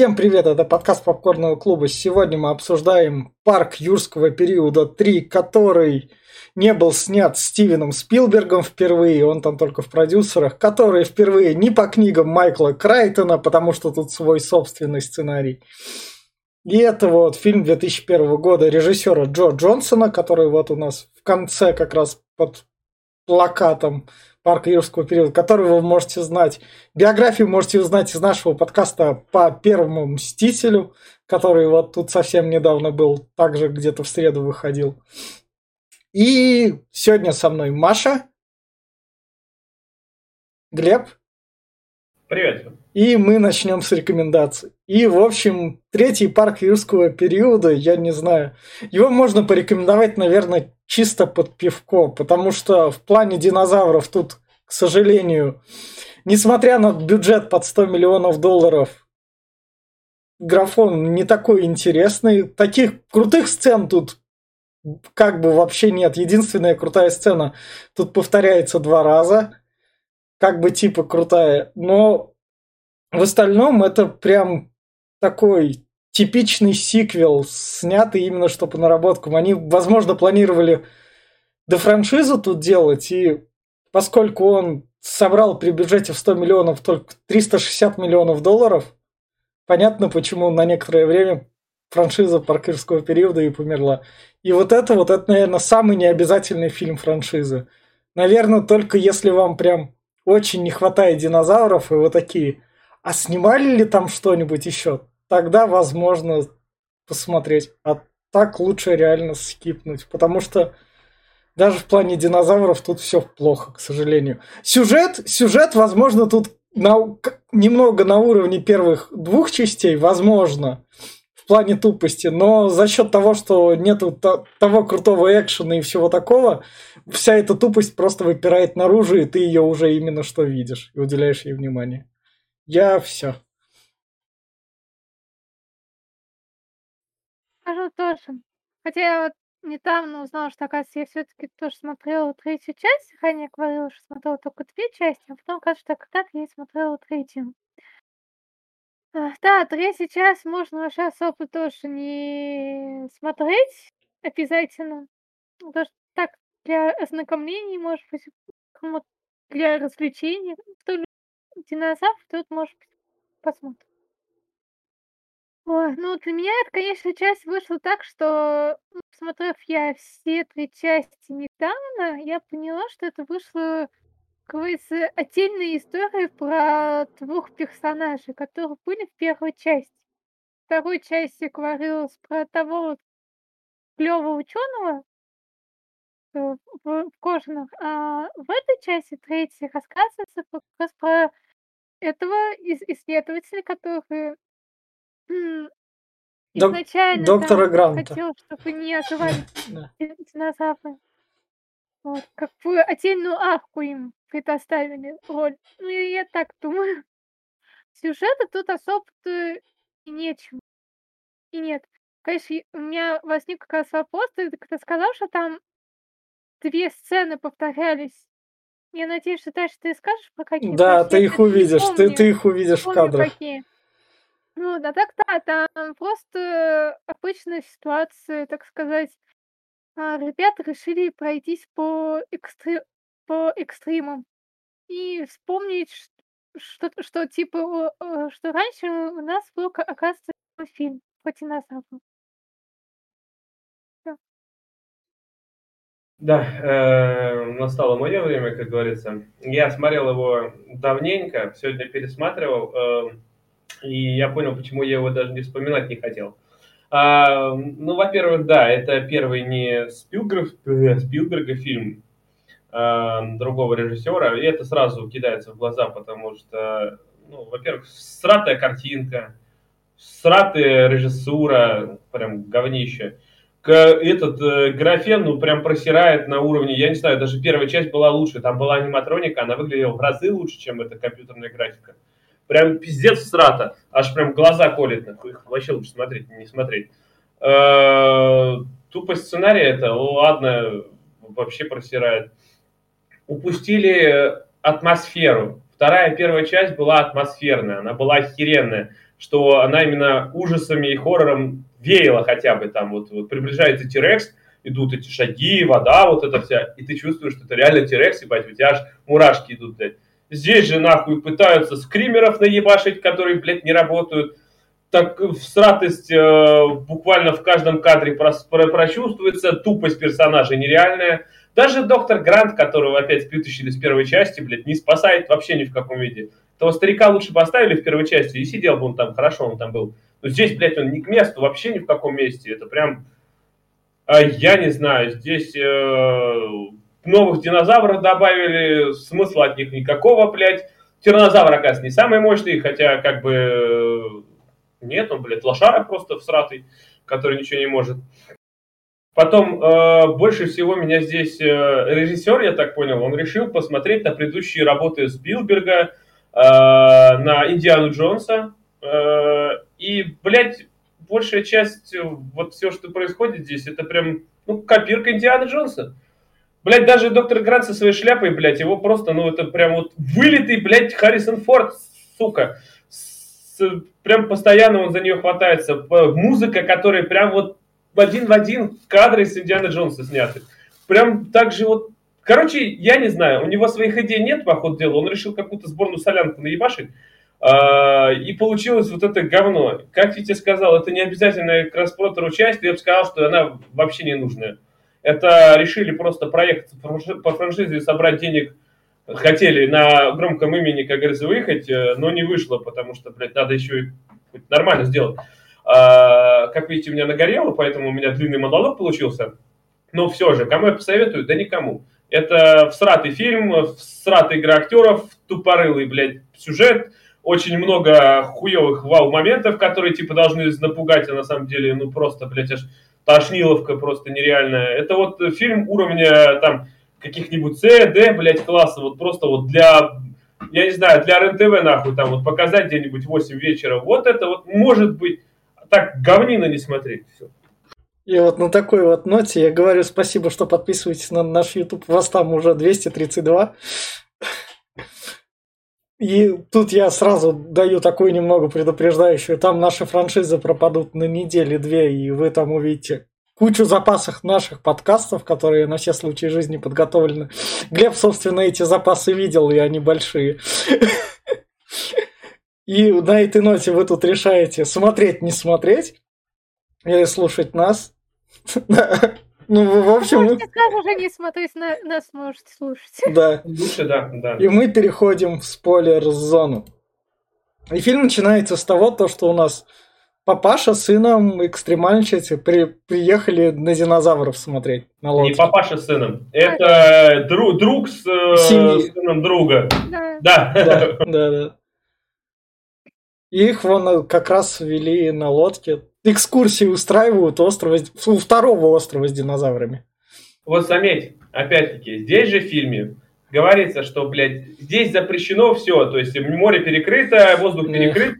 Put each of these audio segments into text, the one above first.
Всем привет, это подкаст Попкорного клуба. Сегодня мы обсуждаем парк юрского периода 3, который не был снят Стивеном Спилбергом впервые, он там только в продюсерах, который впервые не по книгам Майкла Крайтона, потому что тут свой собственный сценарий. И это вот фильм 2001 года режиссера Джо Джонсона, который вот у нас в конце как раз под плакатом парка юрского периода, который вы можете знать. Биографию можете узнать из нашего подкаста по первому «Мстителю», который вот тут совсем недавно был, также где-то в среду выходил. И сегодня со мной Маша, Глеб. Привет. И мы начнем с рекомендаций. И, в общем, третий парк юрского периода, я не знаю, его можно порекомендовать, наверное, чисто под пивко, потому что в плане динозавров тут, к сожалению, несмотря на бюджет под 100 миллионов долларов, графон не такой интересный. Таких крутых сцен тут как бы вообще нет. Единственная крутая сцена тут повторяется два раза. Как бы типа крутая. Но в остальном это прям такой типичный сиквел, снятый именно что по наработкам. Они, возможно, планировали до франшизу тут делать, и поскольку он собрал при бюджете в 100 миллионов только 360 миллионов долларов, понятно, почему на некоторое время франшиза паркирского периода и померла. И вот это вот, это, наверное, самый необязательный фильм франшизы. Наверное, только если вам прям очень не хватает динозавров, и вы такие, а снимали ли там что-нибудь еще? тогда возможно посмотреть. А так лучше реально скипнуть, потому что даже в плане динозавров тут все плохо, к сожалению. Сюжет, сюжет, возможно, тут на, немного на уровне первых двух частей, возможно, в плане тупости, но за счет того, что нету того крутого экшена и всего такого, вся эта тупость просто выпирает наружу, и ты ее уже именно что видишь и уделяешь ей внимание. Я все. Скажу тоже. Хотя я вот недавно узнала, что, оказывается, я все-таки тоже смотрела третью часть. Ранее говорила, что смотрела только две части, а потом, что когда-то я смотрела третью. Да, третью часть можно вообще особо тоже не смотреть обязательно. Потому что так, для ознакомления, может быть, для развлечений. Кто любит динозавров, тот, может быть, посмотрит. Ой, ну для меня это, конечно, часть вышла так, что, ну, посмотрев я все три части недавно, я поняла, что это вышло, как говорится, отдельная история про двух персонажей, которые были в первой части. В второй части говорилось про того вот клёвого ученого э, в, в кожаных, а в этой части, третьей, рассказывается как раз про этого исследователя, который Док- Изначально доктора там Гранта. хотел, чтобы не оживали Да. динозавры. Вот, какую отдельную арку им предоставили роль. Ну, и я так думаю. Сюжета тут особо-то и нечего. И нет. Конечно, и у меня возник как раз вопрос, ты когда сказал, что там две сцены повторялись. Я надеюсь, что дальше ты скажешь про какие. Да, что ты я их что-то не увидишь, ты, помню. ты их увидишь в помню, кадрах. какие. Ну, да так да, там просто обычная ситуация, так сказать. А, ребята решили пройтись по, экстре... по экстримам и вспомнить, ш- что, что типа, что раньше у нас был, ка- оказывается, фильм про динозавров. Да, э, настало мое время, как говорится. Я смотрел его давненько, сегодня пересматривал, э, и я понял, почему я его даже не вспоминать не хотел. А, ну, во-первых, да, это первый не Спилберг, э, Спилберга фильм а, другого режиссера, и это сразу кидается в глаза, потому что, ну, во-первых, сратая картинка, сратая режиссура, прям говнище. Этот э, графен, ну, прям просирает на уровне, я не знаю, даже первая часть была лучше, там была аниматроника, она выглядела в разы лучше, чем эта компьютерная графика. Прям пиздец страта, аж прям глаза колет, их вообще лучше смотреть, не смотреть. Э, Тупость сценария это, ладно, вообще просирает. Упустили атмосферу. Вторая, первая часть была атмосферная, она была охеренная. что она именно ужасами и хоррором веяла хотя бы там. Вот, вот приближается Тирекс, идут эти шаги, вода, вот это вся, и ты чувствуешь, что это реально Тирекс, ебать, у тебя аж мурашки идут, блядь. Здесь же нахуй пытаются скримеров наебашить, которые, блядь, не работают. Так всратость э, буквально в каждом кадре прос, про, прочувствуется, тупость персонажа нереальная. Даже доктор Грант, которого опять вытащили с первой части, блядь, не спасает вообще ни в каком виде. Того старика лучше поставили в первой части, и сидел бы он там, хорошо он там был. Но здесь, блядь, он не к месту вообще ни в каком месте. Это прям, э, я не знаю, здесь э, новых динозавров добавили, смысла от них никакого, блядь. Тиранозавр, оказывается, не самый мощный, хотя как бы э, нет, он, блядь, лошара просто всратый, который ничего не может. Потом, э, больше всего меня здесь э, режиссер, я так понял, он решил посмотреть на предыдущие работы Спилберга, э, на Индиану Джонса. Э, и, блядь, большая часть, вот все, что происходит здесь, это прям, ну, копирка Индианы Джонса. Блядь, даже доктор Грант со своей шляпой, блядь, его просто, ну, это прям вот вылитый, блядь, Харрисон Форд, сука. С, прям постоянно он за нее хватается. Музыка, которая прям вот в один в один кадры с Индиана Джонса сняты. Прям так же вот... Короче, я не знаю, у него своих идей нет, по ходу дела. Он решил какую-то сборную солянку наебашить. Uh, и получилось вот это говно. Как я тебе сказал, это не обязательно к распротору часть, я бы сказал, что она вообще не нужная. Это решили просто проект по франшизе собрать денег, хотели на громком имени, как говорится, выехать, э, но не вышло, потому что, блядь, надо еще и нормально сделать. А, как видите, у меня нагорело, поэтому у меня длинный монолог получился. Но все же, кому я посоветую? Да никому. Это всратый фильм, всратая игра актеров, тупорылый, блядь, сюжет, очень много хуевых вау-моментов, которые, типа, должны напугать, а на самом деле, ну, просто, блядь, аж тошниловка просто нереальная. Это вот фильм уровня там каких-нибудь С, Д, блядь, класса, вот просто вот для, я не знаю, для РНТВ нахуй там вот показать где-нибудь 8 вечера. Вот это вот может быть, так говнина не смотреть. Все. И вот на такой вот ноте я говорю спасибо, что подписываетесь на наш YouTube. Вас там уже 232. И тут я сразу даю такую немного предупреждающую. Там наши франшизы пропадут на неделе-две, и вы там увидите кучу запасов наших подкастов, которые на все случаи жизни подготовлены. Глеб, собственно, эти запасы видел, и они большие. И на этой ноте вы тут решаете смотреть, не смотреть, или слушать нас. Ну, в общем... Можете сразу же не смотреть, на, нас можете слушать. Да. Лучше, да, да. И мы переходим в спойлер-зону. И фильм начинается с того, то, что у нас папаша с сыном экстремальничать при, приехали на динозавров смотреть на лодке. Не папаша с сыном. Это друг, друг с э, сыном друга. Да. Да. Да, да, да. Их вон как раз вели на лодке экскурсии устраивают острова, у второго острова с динозаврами. Вот заметь, опять-таки, здесь же в фильме говорится, что, блядь, здесь запрещено все, то есть море перекрыто, воздух перекрыт.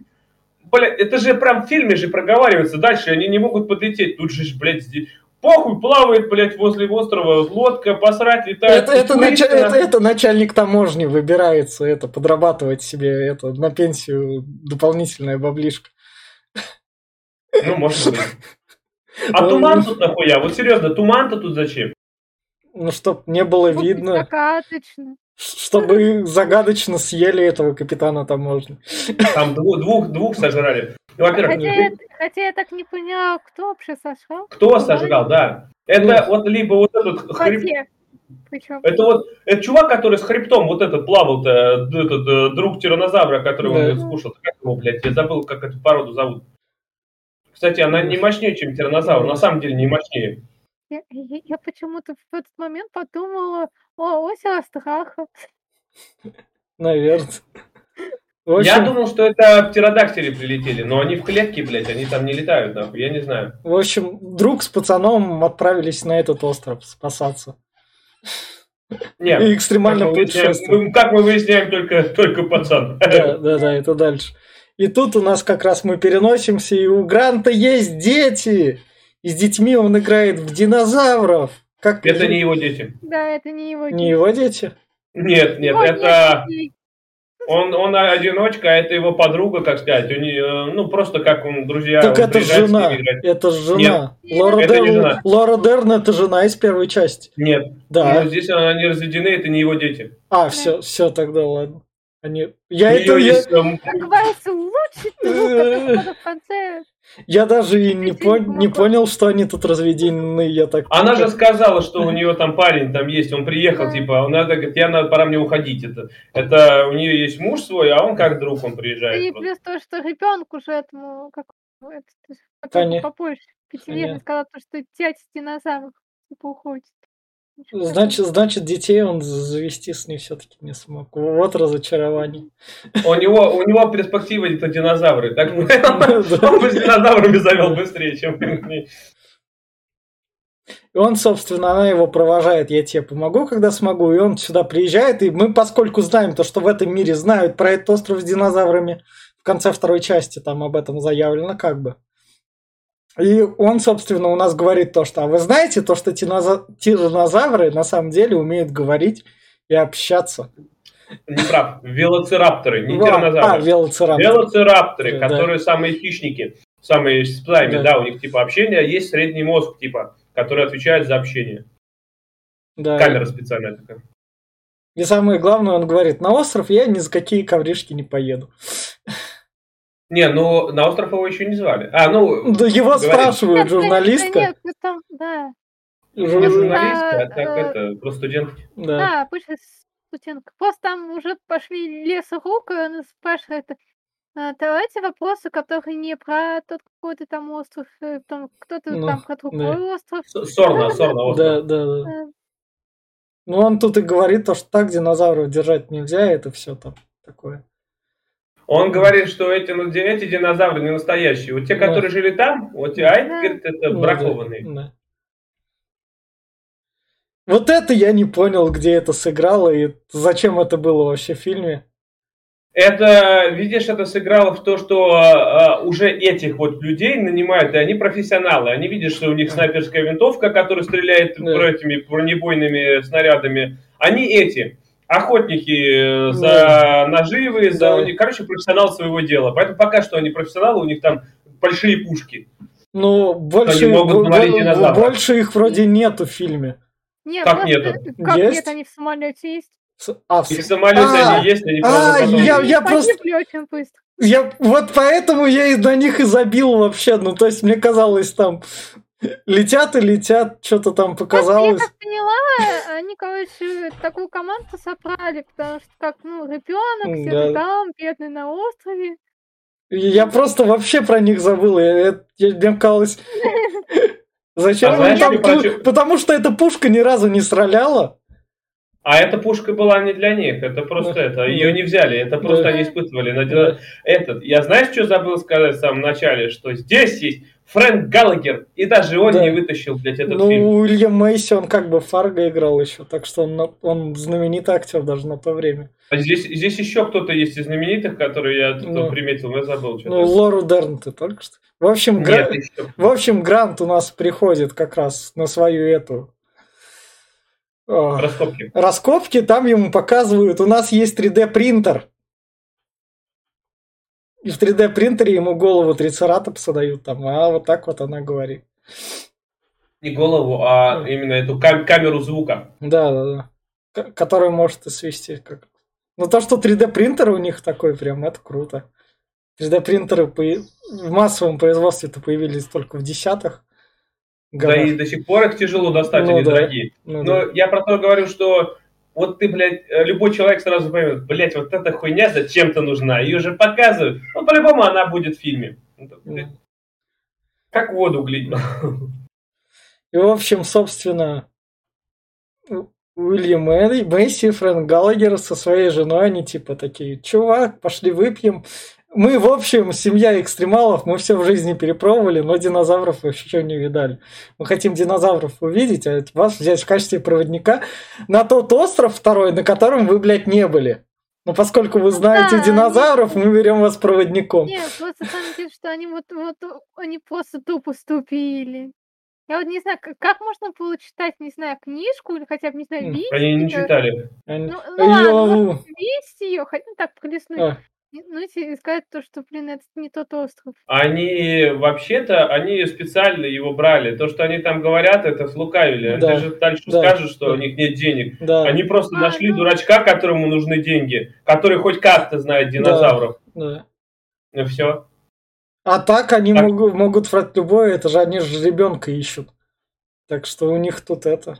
Блядь, это же прям в фильме же проговаривается дальше, они не могут подлететь. Тут же, блядь, здесь похуй, плавает, блядь, возле острова, лодка, посрать, летает. Это, это, нач... это, это начальник таможни выбирается, это, подрабатывать себе это на пенсию дополнительная баблишка. Ну, может быть. А туман тут нахуя? Вот серьезно, туман-то тут зачем? Ну, чтоб не было Ну, видно. Загадочно. Чтобы загадочно съели этого капитана таможни. Там двух, двух, двух сожрали. Ну, во-первых, Хотя я, хотя я так не поняла, кто вообще сожрал. кто сожрал, да. Это вот либо вот этот хрип... Хотя. Причем. Это вот это чувак, который с хребтом вот этот плавал-то, этот э, друг тиранозавра, который он Да. скушал. Как его, блядь, я забыл, как эту породу зовут. Кстати, она не мощнее, чем тиранозавр. На самом деле не мощнее. Я, я- я почему-то в этот момент подумала о озеро страха. Наверное. В Я общем, думал, что это птеродактили прилетели, но они в клетке, блядь, они там не летают, нахуй, я не знаю. в общем, друг с пацаном отправились на этот остров спасаться. Нет, И экстремально как мы выясняем- мы- как мы выясняем, только, только пацан. Да, да, да, это дальше. И тут у нас как раз мы переносимся, и у Гранта есть дети. И с детьми он играет в динозавров. Как Это не его дети. Да, это не его. не его дети? Нет, нет, Его это... дети. Он, он одиночка, а это его подруга, как сказать. У нее, ну, просто как он, друзья. Так он это жена. Это жена. Нет, Лора, это не жена. Лора Дерн это жена из первой части. Нет. Да. Ну, здесь они разведены, это не его дети. А, все, все тогда ладно. Они... Я, это, я, а я даже и не, пон- не понял, что они тут разведены, я так... Она же сказала, что у нее там парень там есть, он приехал, Да. типа, он надо, говорит, я надо, пора мне уходить. Это, это у нее есть муж свой, а он как друг, он приезжает. И плюс то, что ребенку же этому, как это, попозже, пятилетний, сказал, то, что дядя динозавр типа уходит. Значит, значит, детей он завести с ней все-таки не смог. Вот разочарование. У него, у него перспектива это динозавры. Так он бы с динозаврами завел быстрее, чем. И он, собственно, она его провожает, я тебе помогу, когда смогу, и он сюда приезжает, и мы, поскольку знаем то, что в этом мире знают про этот остров с динозаврами, в конце второй части там об этом заявлено как бы. И он, собственно, у нас говорит то, что, а вы знаете то, что тиранозавры на самом деле умеют говорить и общаться. Не прав. Велоцирапторы, не А, тиранозавры. велоцирапторы. Велоцирапторы, Да. которые самые хищники, самые с псами, Да. у них типа общение, есть средний мозг, типа, который отвечает за общение. Да. Камера специальная такая. И самое главное, он говорит, на остров я ни за какие ковришки не поеду. Не, ну на остров его еще не звали. А, ну, Да его говорит. спрашивают, Нет, да нет, журналистка. да нет, ну там, да. не Жур- журналистка, а А, так э, это, просто студент. Да. Да, обычно студентка. Просто там уже пошли лес рук, и она спрашивает, «А, давайте вопросы, которые не про тот какой-то там остров, э, там кто-то Ну, там про другой остров. С- Сорна, Сорна остров. Да, да, да. Э, Ну, он тут и говорит, то, что так динозавров держать нельзя, это все там такое. Он говорит, что эти, эти динозавры не настоящие. Вот те, Да. которые жили там, вот те, а Да. говорит, это бракованные. да. Вот это я не понял, где это сыграло и зачем это было вообще в фильме. Это, видишь, это сыграло в то, что а, уже этих вот людей нанимают, и они профессионалы. Они видят, что у них снайперская винтовка, которая стреляет Да. этими бронебойными снарядами. Они эти, охотники э, за наживы, за, Да. короче, профессионалы своего дела. Поэтому пока что они профессионалы, у них там большие пушки. Ну, больше, больше их вроде нету в фильме. Нет, Как нету? Как Есть? нет, они в самолете есть. А, в И в самолете А, они есть, они а, потом- я- я просто- очень быстро. Я вот поэтому я и на них и забил вообще. Ну, то есть мне казалось, там летят и летят, что-то там Просто показалось. я как поняла, они, короче, такую команду собрали, потому что как, ну, ребенок, все Да. там, бедный на острове. Я просто вообще про них забыл. Я, я- я- мне казалось... Зачем А знаешь, там Потому что эта пушка ни разу не стреляла. А эта пушка была не для них, это просто Да. это, ее не взяли, это просто Да. они испытывали. Да. Этот, я знаешь, что забыл сказать в самом начале, что здесь есть Фрэнк Галлагер, и даже он Да. не вытащил, блядь, этот ну, фильм. Уильям Мейси, он как бы Фарго играл еще, так что он, он знаменитый актер даже на то время. А здесь, здесь еще кто-то есть из знаменитых, который я тут Ну. приметил, но я забыл что-то. Ну, Лору Дерн ты только что. В общем, Нет, еще. В общем, Грант у нас приходит как раз на свою эту а, Раскопки. раскопки, там ему показывают, у нас есть 3D принтер. И в 3D принтере ему голову трицератопса дают там, а вот так вот она говорит. Не голову, а именно эту кам- камеру звука. Да, да, да. К- Который может и свести. Как... Ну то, что 3D принтер у них такой прям, это круто. 3D принтеры поя- в массовом производстве-то появились только в десятых Да годах. и до сих пор их тяжело достать, Ну они да. дорогие. Ну Но да. я про то говорю, что вот ты, блядь, э, любой человек сразу поймет, блядь, вот эта хуйня зачем-то нужна, ее же показывают. Ну, по-любому она будет в фильме. Это, блядь, Ну. Как воду глядел. И, в общем, собственно, Уильям Мэйси и Фрэнк Галлагер со своей женой, они типа такие, чувак, пошли выпьем. Мы, в общем, семья экстремалов, мы все в жизни перепробовали, но динозавров еще не видали. Мы хотим динозавров увидеть, а вас взять в качестве проводника на тот остров второй, на котором вы, блядь, не были. Но поскольку вы знаете да, динозавров, мы берем вас проводником. Нет, просто самое деле, что они вот, вот, они просто тупо ступили. Я вот не знаю, как можно было читать, не знаю, книжку или хотя бы, не знаю, М, видеть. Они не читали. Ну, ну ладно, видеть ее, хотя ну, так пролистнуть. И- Ну, и сказать то, что, блин, это не тот остров. Они вообще-то, они специально его брали. То, что они там говорят, это слукавили. Да, Ты же дальше да, скажешь, что да. у них нет денег. да, Они просто А, нашли ну. дурачка, которому нужны деньги, который хоть как-то знает динозавров. да. И все. А так они Так. могут, могут врать любое, это же они же ребенка ищут. Так что у них тут это...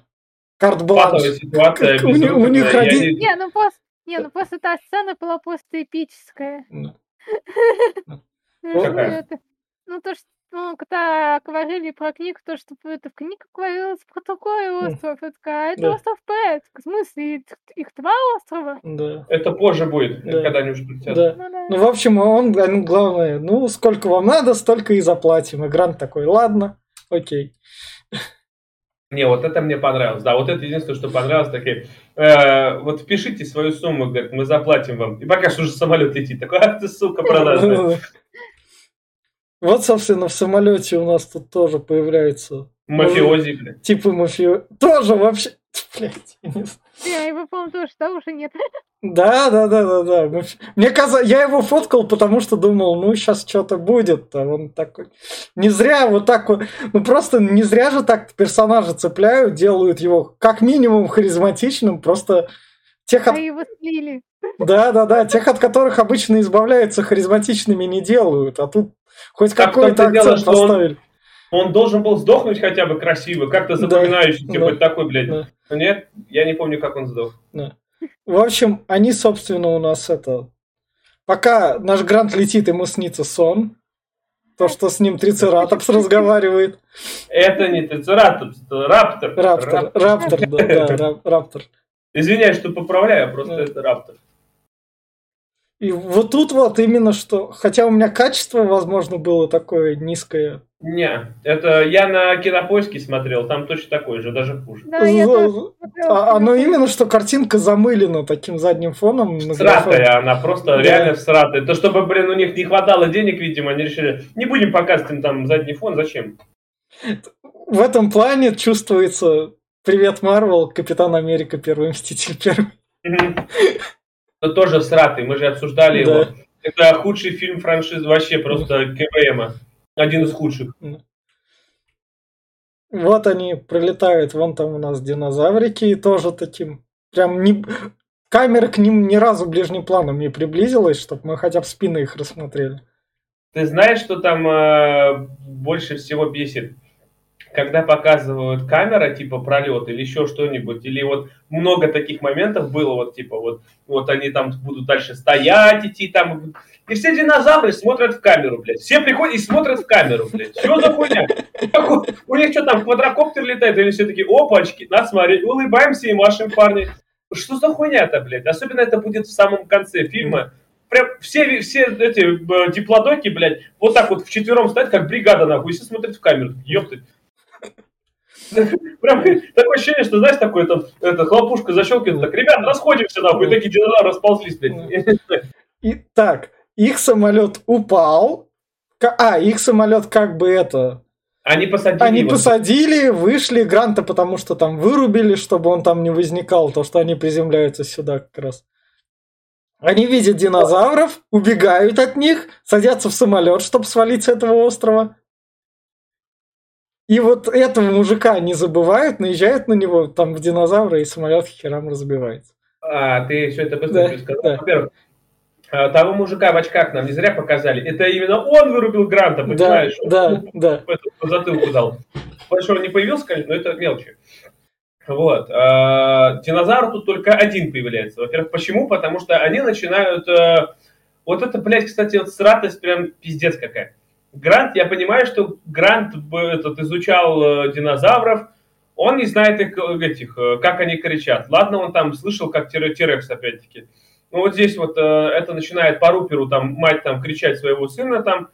Карт-бланш. Патовая ситуация. У них- у них безвыходная. роди- Я не- Не, ну просто, не, ну просто та сцена была просто эпическая. Ну, Ну, это? Ну, то, что, ну, когда говорили про книгу, то, что это в книге говорилось про другой остров. Я такая, а это Да. остров Пэт. В смысле, их, их два острова? Да. Это позже будет, Да. когда они уже прилетят. Да. Ну, да. Ну, в общем, он, ну, главное, ну, сколько вам надо, столько и заплатим. И Грант такой, ладно, окей. Не, вот это мне понравилось. Да, вот это единственное, что понравилось. Такие, э, вот впишите свою сумму, говорит, мы заплатим вам. И пока что уже самолет летит. Такой, ах ты, сука, продажная. Вот, собственно, в самолете у нас тут тоже появляется Мафиози, блядь. типы мафио. Тоже вообще... Блядь, я не знаю. Не, его, по-моему, тоже, да, уже нет. Да, да, да, да, да. Мафи- Мне казалось, я его фоткал, потому что думал, ну, сейчас что-то будет. А он такой... Не зря вот так вот... Ну, просто не зря же так персонажа цепляют, делают его как минимум харизматичным, просто тех, А от... его слили. Да, да, да, тех, от которых обычно избавляются, харизматичными не делают, а тут хоть какой-то дело, акцент что он- поставили. Он должен был сдохнуть хотя бы красиво, как-то Да, запоминающийся, да, хоть такой, блядь. да. Но нет, я не помню, как он сдох. В общем, они, собственно, у нас это... Пока наш Грант летит, ему снится сон. То, что с ним Трицератопс разговаривает. Это не Трицератопс, это Раптор. Раптор, Рап- Раптор, да, да, Ра- Раптор. Извиняюсь, что поправляю, просто Да. это Раптор. И вот тут вот именно что... Хотя у меня качество, возможно, было такое низкое. Не, это я на кинопоиске смотрел, там точно такое же, даже хуже. Да, я тоже А, оно именно, что картинка замылена таким задним фоном. Сратая она, просто Да. реально сратая. То, чтобы, блин, у них не хватало денег, видимо, они решили, не будем показывать им там задний фон, зачем? В этом плане чувствуется Привет, Марвел, Капитан Америка, Первый Мститель, Первый. Но тоже сратый, мы же обсуждали Да. его. Это худший фильм франшизы вообще просто КВМа. Один из худших. Вот они прилетают, вон там у нас динозаврики, и тоже таким, прям не... Камера к ним ни разу ближним планом не приблизилась, чтобы мы хотя бы спины их рассмотрели. Ты знаешь, что там э, больше всего бесит? Когда показывают камера, типа пролет или еще что-нибудь, или вот много таких моментов было, вот типа вот, вот они там будут дальше стоять, идти там, и все динозавры смотрят в камеру, блядь. Все приходят и смотрят в камеру, блядь. Что за хуйня? У них что там, квадрокоптер летает, или все такие, опачки, нас смотреть, улыбаемся и машем, парни. Что за хуйня-то, блядь? Особенно это будет в самом конце фильма. Прям все, все эти э, диплодоки, блядь, вот так вот вчетвером стоят, как бригада, нахуй, и все смотрят в камеру. Ёпты. Прям такое ощущение, что, знаешь, такое там, это, хлопушка защелкивает, так, ребят, расходимся, нахуй, и такие динозавры расползлись, блядь. И так, их самолет упал, а, их самолет как бы это... Они посадили Они его. посадили, вышли Гранта, потому что там вырубили, чтобы он там не возникал, то, что они приземляются сюда как раз. Они видят динозавров, убегают от них, садятся в самолет, чтобы свалить с этого острова. И вот этого мужика не забывают, наезжают на него, там в динозавра, и самолет херам разбивается. А, ты все это быстро Да, пересказал. да. Во-первых, а, того мужика в очках нам не зря показали. Это именно он вырубил Гранта, Да, понимаешь? да, да. в эту- по затылку дал. Больше он не появился, конечно, но это мелочи. Вот. а, Динозавр тут только один появляется. Во-первых, почему? Потому что они начинают... э, Вот это, блядь, кстати, вот сратость прям пиздец какая. Грант, я понимаю, что Грант этот, изучал э, динозавров, он не знает их, э, этих, э, как они кричат. Ладно, он там слышал, как Тирекс, опять-таки. Ну вот здесь вот э, это начинает по руперу там мать там кричать своего сына там,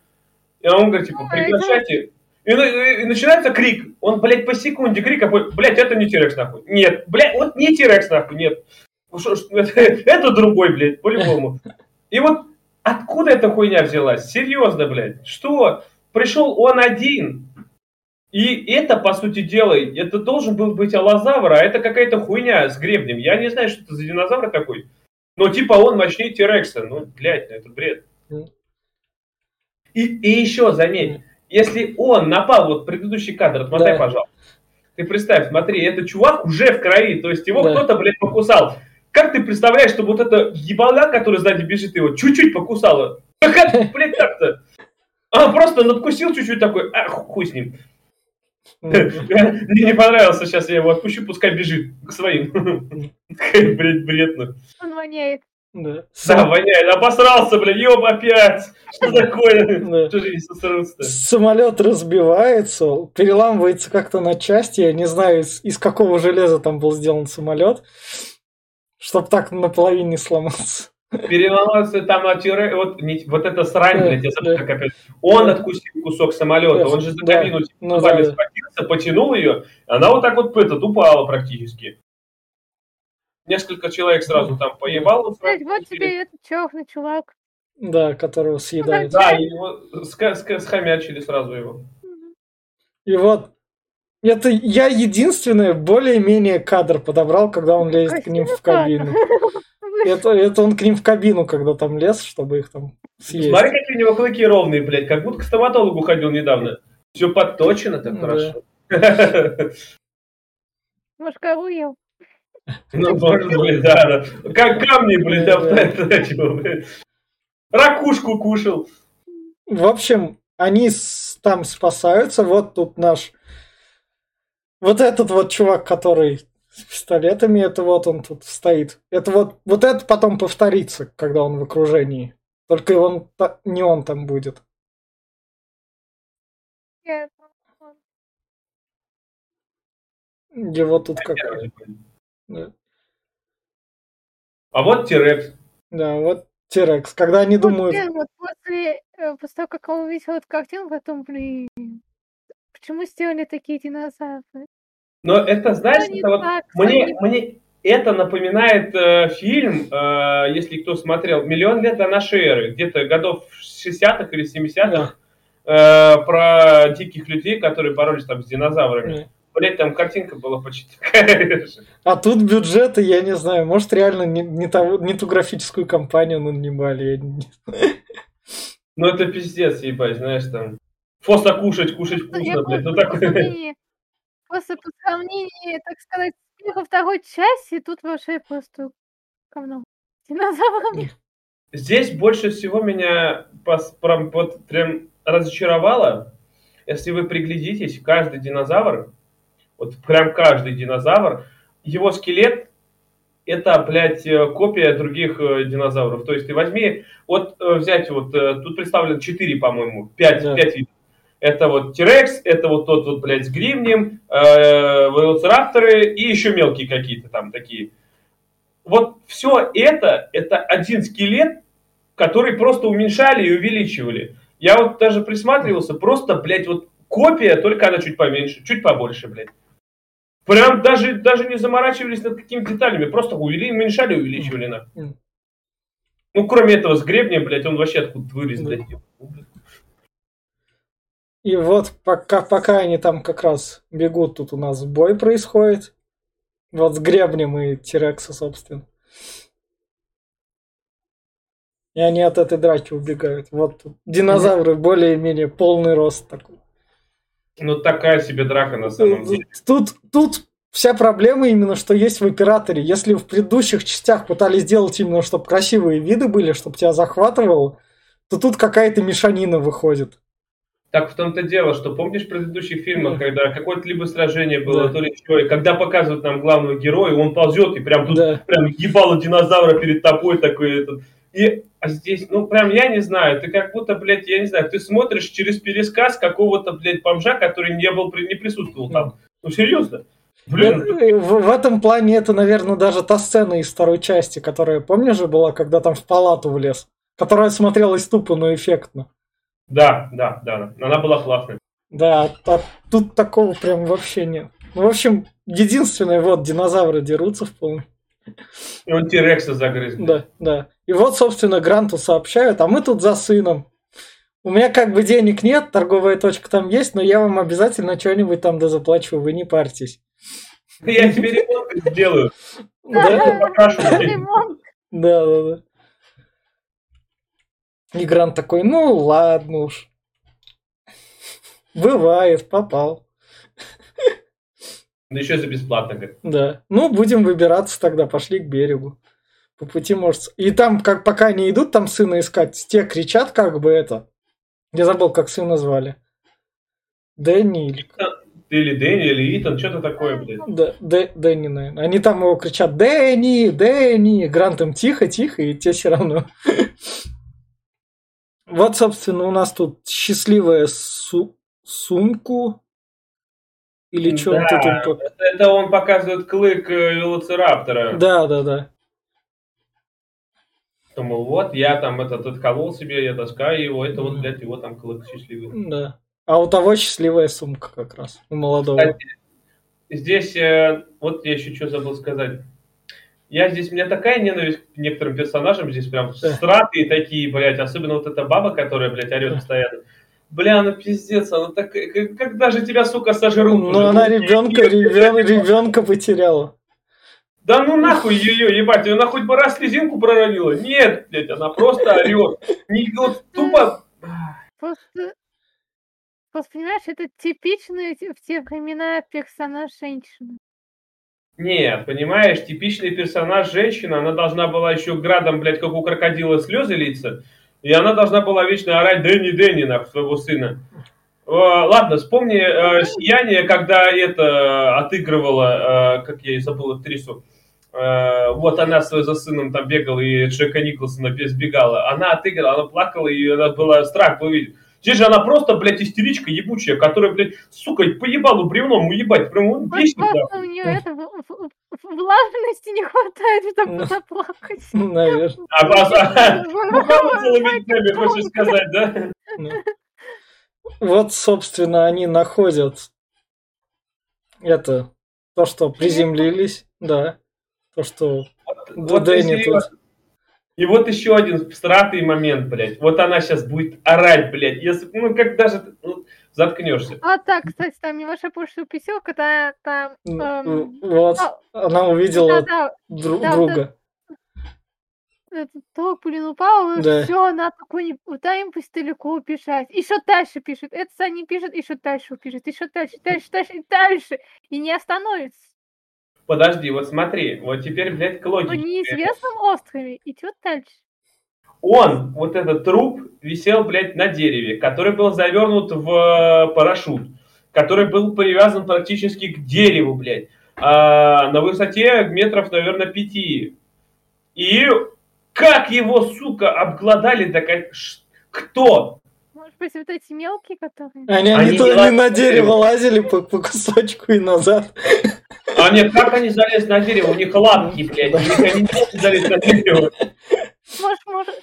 и он говорит, типа, Ну, прекращайте. И, на- и начинается крик. Он, блядь, по секунде крик, а блядь, это не Тирекс, нахуй. Нет, блядь, вот не Тирекс, нахуй, нет. Ну, это, это другой, блядь, по-любому. И вот откуда эта хуйня взялась? Серьезно, блядь. Что? Пришел он один. И это, по сути дела, это должен был быть аллозавр, а это какая-то хуйня с гребнем. Я не знаю, что это за динозавр такой. Но типа он мощнее Тирекса. Ну, блядь, ну это бред. И, и еще, заметь, если он напал, вот предыдущий кадр, отмотай, да. пожалуйста. Ты представь, смотри, этот чувак уже в крови, то есть его да. кто-то, блядь, покусал. Как ты представляешь, что вот эта ебала, которая сзади бежит, его чуть-чуть покусала? Как это, блядь, так-то? А, просто надкусил чуть-чуть такой, а, хуй с ним. Мне не понравился, сейчас я его отпущу, пускай бежит к своим. Блядь, бредно. Он воняет. Да. да, воняет. Обосрался, бля, ёб опять. Что такое? Что же Самолет разбивается, переламывается как-то на части. Я не знаю, из, из какого железа там был сделан самолет, чтобы так наполовине не сломался. Переломался там от вот, не, вот это срань, блядь, я забыл, как опять. Он откусил кусок самолета, он же за кабину ну, да, схватился, потянул ее, она вот так вот этот, упала практически. Несколько человек сразу там поебал. Кстати, вот тебе этот чёрный чувак. Да, которого съедают. Да, и его схомячили сразу его. И вот это я единственный более-менее кадр подобрал, когда он лезет к ним в кабину. Это, это он к ним в кабину, когда там лез, чтобы их там съесть. Смотри, какие у него клыки ровные, блядь, как будто к стоматологу ходил недавно. Все подточено так хорошо. Может, кору ел? Ну, может быть, да, да. Как камни, блядь, обтачивал, Ракушку кушал. В общем, они там спасаются. Вот тут наш... Вот этот вот чувак, который с пистолетами, это вот он тут стоит. Это вот, вот это потом повторится, когда он в окружении. Только он, не он там будет. Его тут как... Да. А вот Тирекс. Да, вот Тирекс. Когда они вот, думают... Блин, вот после, э, после того, как он увидел эту картину, потом, блин, почему сделали такие динозавры? Но это, знаешь, это вот мне, мне это напоминает э, фильм, э, если кто смотрел, «Миллион лет до нашей эры», где-то годов 60-х или 70-х, э, про диких людей, которые боролись там с динозаврами. Да. Блять, там картинка была почти такая же. А тут бюджеты, я не знаю, может реально не, не, того, не ту графическую компанию нанимали. Ну это пиздец, ебать, знаешь, там. Фоса кушать, кушать вкусно, блядь. Ну такое. Просто по сравнению, так сказать, во второй части, тут вообще просто говно. Динозаврами. Здесь больше всего меня пос, прям, вот, прям разочаровало, если вы приглядитесь, каждый динозавр вот прям каждый динозавр, его скелет это, блядь, э, копия других э, динозавров. То есть ты возьми, вот э, взять вот, тут представлено 4, по-моему, 5, да. 5 видов. Это вот Тирекс, это вот тот вот, блядь, с гривнем, э, велоцирапторы и еще мелкие какие-то там такие. Вот все это, это один скелет, который просто уменьшали и увеличивали. Я вот даже присматривался, просто, блядь, вот копия, только она чуть поменьше, чуть побольше, блядь. Прям даже, даже не заморачивались над какими-то деталями, просто увели, уменьшали, увеличивали на. Ну, кроме этого, с гребнем, блядь, он вообще откуда вылез, блядь. И вот пока, пока они там как раз бегут, тут у нас бой происходит. Вот с гребнем и Тирекса, собственно. И они от этой драки убегают. Вот динозавры более-менее полный рост такой. Ну, такая себе драка на самом деле. Тут, тут вся проблема именно, что есть в операторе. Если в предыдущих частях пытались сделать именно, чтобы красивые виды были, чтобы тебя захватывало, то тут какая-то мешанина выходит. Так в том-то дело, что помнишь в предыдущих фильмах, когда какое-то либо сражение было, да. то ли что, и когда показывают нам главного героя, он ползет, и прям тут да. прям ебало динозавра перед тобой такой этот. И а здесь, ну, прям, я не знаю, ты как будто, блядь, я не знаю, ты смотришь через пересказ какого-то, блядь, бомжа, который не был, не присутствовал там. Ну, серьезно. Блин. В, в этом плане это, наверное, даже та сцена из второй части, которая, помнишь же, была, когда там в палату влез, которая смотрелась тупо, но эффектно. Да, да, да, она была классной. Да, а тут такого прям вообще нет. Ну, в общем, единственное, вот, динозавры дерутся в полном. И он Тирекса загрыз. Да, да. И вот, собственно, Гранту сообщают, а мы тут за сыном. У меня как бы денег нет, торговая точка там есть, но я вам обязательно что-нибудь там дозаплачу, вы не парьтесь. Я тебе ремонт сделаю. Да, да, да. И Грант такой, ну ладно уж. Бывает, попал. Да еще за бесплатно, говорит. Да. Ну, будем выбираться тогда, пошли к берегу. По пути, может... И там, как пока они идут там сына искать, те кричат как бы это. Я забыл, как сына звали. Дэнни или... Или Дэнни, или Итан, что-то такое, блядь. Да, Дэ- Дэнни, наверное. Они там его кричат «Дэнни! Дэнни!» Грант им тихо, тихо, и те все равно. Вот, собственно, у нас тут счастливая су- сумку. Или что он Да, пок- это, это он показывает клык э, велоцираптора. Да, да, да. Думал, вот, я там этот отколол себе, я таскаю его, это вот, блядь, его там клык счастливый. Да. А у того счастливая сумка как раз. У молодого. Кстати, здесь, э, вот я еще что забыл сказать. Я здесь, у меня такая ненависть к некоторым персонажам здесь прям Да. стратые такие, блядь, особенно вот эта баба, которая, блядь, орет постоянно. Бля, ну пиздец, она так, как- когда же тебя, сука, сожрут? Ну, уже? она Ну, ребенка, пиздец, ребен- блядь. ребенка потеряла. Да ну нахуй ее, ебать, она хоть бы раз слезинку проронила. Нет, блядь, она просто орет. Не, вот тупо... Просто, просто понимаешь, это типичный в те времена персонаж женщины. Нет, понимаешь, типичный персонаж женщина, она должна была еще градом, блядь, как у крокодила слезы литься, и она должна была вечно орать Дэнни Дэнни на своего сына. Э, Ладно, вспомни э, «Сияние», когда это отыгрывала, э, как я и забыл актрису, Э, вот она за сыном там бегала и Джека Николсона сбегала. Она отыграла, она плакала, и она была страх был видеть. Здесь же она просто, блядь, истеричка ебучая, которая, блядь, сука, поебалу бревном уебать. Прям он Вот бесит, нахуй. у нее это влажности не хватает, чтобы Ну. заплакать. Наверное. А, а, Бухала целыми днями, хочешь сказать, да? Вот, собственно, они находят это, то, что приземлились, да. То, что Вот Дэнни если- тут. И вот еще один всратый момент, блядь. Вот она сейчас будет орать, блядь. Если, ну, как даже ну, заткнешься. А так, кстати, там небольшой прошлый писел, когда там... эм, вот, а, она увидела да-да, дру- да, друга. этот толк, блин, упал, и Да. все, она такой, не, им пусть далеко убежать. Еще дальше пишет, это Саня пишет, еще дальше пишет, еще дальше, дальше, дальше, и дальше. И не остановится. Подожди, вот смотри. Вот теперь, блядь, к По логике. неизвестном острове идет дальше. Он, вот этот труп, висел, блядь, на дереве, который был завернут в э, парашют, который был привязан практически к дереву, блядь, а, на высоте метров, наверное, пяти. И как его, сука, обглодали, так кто? Может быть, вот эти мелкие, которые... Они, Они они, то- они на дерево лазили по, по кусочку и назад. А нет, как они залезли на дерево? У них лапки, блядь, они не могут залезть на дерево. Может, может...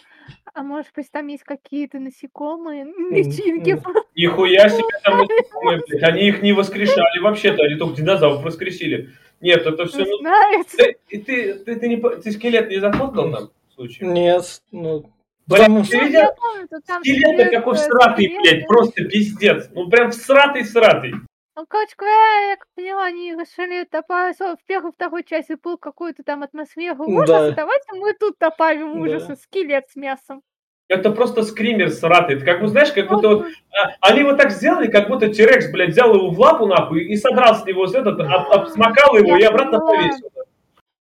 А может быть, там есть какие-то насекомые, личинки. Нихуя себе там насекомые, блядь. Они их не воскрешали вообще-то, они только динозавров воскресили. Нет, это все... Знаю. ты, ты, ты, ты, не, ты скелет не зафоткал там? в случае? Нет, ну, потому что... Ну, видел? я помню, тут там Скелет скелет, какой э, всратый, блядь, да. просто пиздец. Ну прям всратый-всратый. Ну, короче говоря, я как поняла, они решили добавить в первой и второй части был какую-то там атмосферу ужаса, Да. давайте мы тут добавим Да. ужаса, скелет с мясом. Это просто скример сратый. Это как, ну, знаешь, как будто вот А, Они вот так сделали, как будто Терекс, блядь, взял его в лапу, нахуй, и содрал с него с этот, об- обсмакал его и Я обратно поняла. повесил.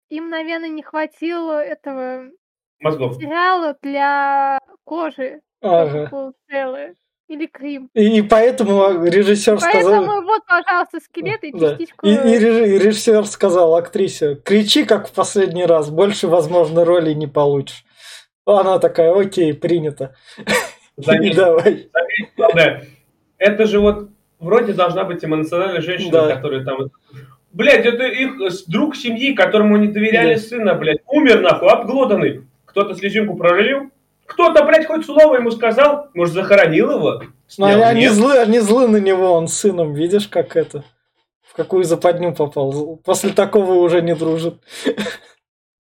Им, наверное, не хватило этого Мозгов. материала для кожи, Ага. целый. Или крем. И, и поэтому режиссер сказал... Поэтому вот, пожалуйста, скелет и Да. частичку... И, и реж- и режиссер сказал актрисе, кричи как в последний раз, больше, возможно, роли не получишь. Она такая, окей, принято. Заметь, давай. главное, это же вот вроде должна быть эмоциональная женщина, Да. которая там... Блядь, это их друг семьи, которому не доверяли Да. сына, блядь, умер, нахуй, обглоданный. Кто-то слезинку пролил, кто-то, блядь, хоть слово ему сказал, может, захоронил его? Но они, Снял? они Нет. злы, они злы на него, он сыном, видишь, как это? В какую западню попал. После такого уже не дружит.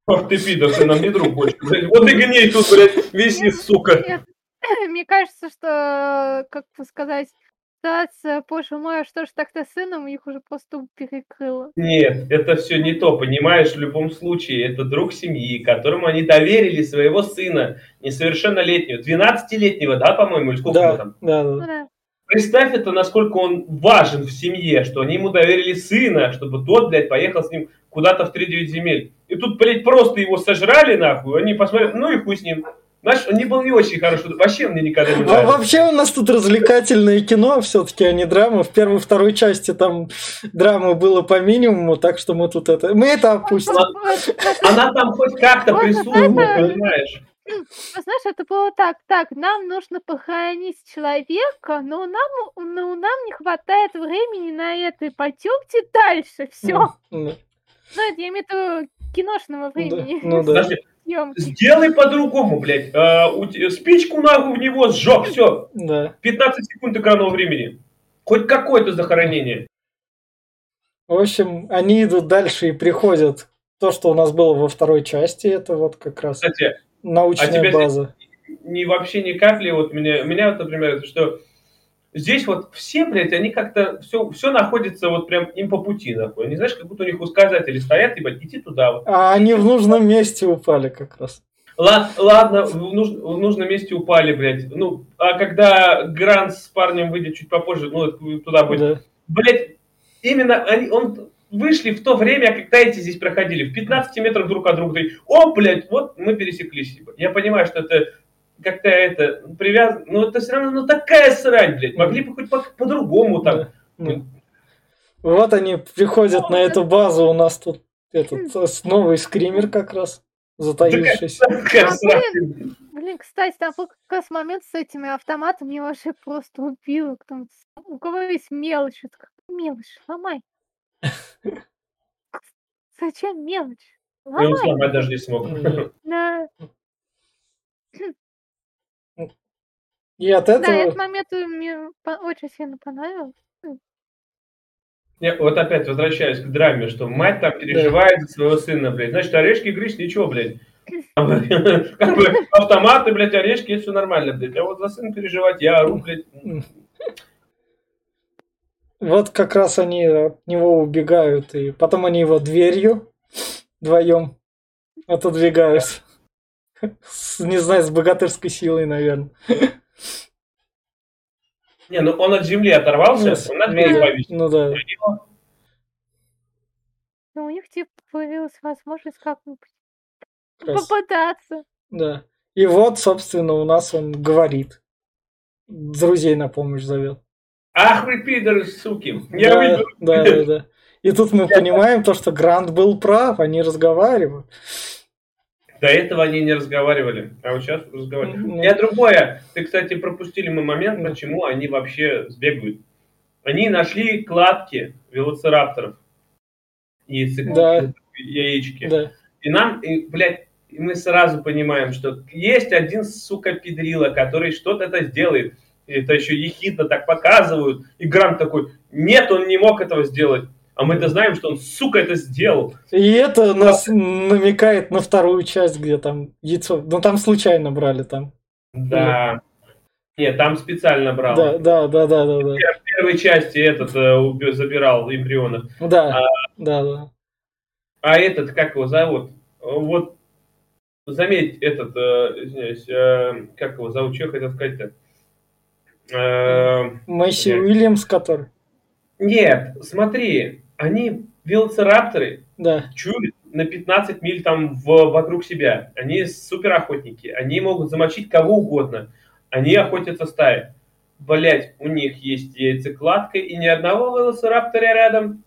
Ах ты пидор, ты нам не друг больше. блядь. Вот и гней тут, блядь, виси, сука. Нет, мне кажется, что, как бы сказать, ситуация, боже мой, а что ж так-то с сыном, их уже просто перекрыло. Нет, это все не то, понимаешь, в любом случае, это друг семьи, которому они доверили своего сына, несовершеннолетнего, 12-летнего, да, по-моему, или сколько Да, там? да, да. да. Представь это, насколько он важен в семье, что они ему доверили сына, чтобы тот, блядь, поехал с ним куда-то в 3-9 земель. И тут, блядь, просто его сожрали, нахуй, они посмотрели, ну и хуй с ним. Знаешь, он не был не очень хороший, вообще мне никогда не А нравился. вообще у нас тут развлекательное кино, все-таки, а не драма. В первой и второй части там драмы было по минимуму, так что мы тут это... Мы это опустим. Она там хоть как-то присутствует, понимаешь? Ну, знаешь, это было так, так, нам нужно похоронить человека, но нам, но нам не хватает времени на это, пойдемте дальше, все. Ну, Ну, это я имею в виду киношного времени. ну да. Подожди, съемки. сделай по-другому, блядь. А, у спичку нахуй в него сжег, все, Да. 15 секунд экранного времени. Хоть какое-то захоронение. В общем, они идут дальше и приходят то, что у нас было во второй части, это вот как раз Кстати, научная а база. ни вообще ни капли, вот меня, меня вот, например, это что здесь вот все, блядь, они как-то все, все находится вот прям им по пути, нахуй. Не знаешь, как будто у них указатели стоят, ебать, иди туда. Вот. А они в нужном месте упали как раз. Ла- Ладно, в, нуж- в нужном месте упали, блядь. Ну, а когда Грант с парнем выйдет чуть попозже, ну, туда будет. Да. Блядь, именно они, он вышли в то время, когда эти здесь проходили, в 15 метрах друг от друга. И, О, блядь, вот мы пересеклись. Я понимаю, что это как-то это привязано, но это все равно ну, такая срань, блядь. Могли бы хоть по- по-другому там. Да. Ну. Вот они приходят на эту базу, у нас тут этот э, новый скример как раз затаившийся. А, срань. Блин, кстати, там был как раз момент с этими автоматами, меня вообще просто убило. Там, у кого есть мелочь? Мелочь? Ломай. Зачем мелочь? Ломай. сломать даже не смог. Да, И от да, этот этого... момент мне очень сильно понравился. Я вот опять возвращаюсь к драме, что мать там переживает за своего сына, блядь. Значит, орешки грызть, ничего, блядь. Как бы автоматы, блядь, орешки, все нормально, блядь. А вот за сына переживать, я ору, блядь. Вот как раз они от него убегают, и потом они его дверью вдвоем отодвигают. Не знаю, с богатырской силой, наверное. Не, ну он от земли оторвался, он на двери ну, повесил. ну да. Но у них типа появилась возможность как-нибудь раз, попытаться. да. И вот, собственно, у нас он говорит. Друзей на помощь зовет. Ах вы пидоры, суки. Я да, выйду. да, да, да. И тут мы понимаем то, что Грант был прав, они разговаривают. До этого они не разговаривали, а вот сейчас разговаривают. Ну, Я другое. Ты, кстати, пропустили мы момент, Ну. почему они вообще сбегают. Они нашли кладки велоцирапторов. Яйцек- Да. яички. Да. И нам, и, блядь, и мы сразу понимаем, что есть один, сука, педрила, который что-то это сделает. И это еще ехидно так показывают. И Грант такой, нет, он не мог этого сделать. А мы-то знаем, что он, сука, это сделал. И это нас намекает на вторую часть, где там яйцо. Ну там случайно брали там. Да. Нет, там специально брал. Да, да, да, да, да, да. В первой части этот э, забирал эмбрионов. Да, да, да. А этот, как его зовут? Вот, заметь, этот, э, извиняюсь, э, как его зовут, что я хотел сказать-то? Э, Мэйси Блядь. Уильямс, который. нет, смотри, они велоцирапторы Да. чуют на 15 миль там в, вокруг себя. Они суперохотники, они могут замочить кого угодно. Они охотятся стаей. Блять, у них есть яйцекладка и ни одного велоцираптора рядом.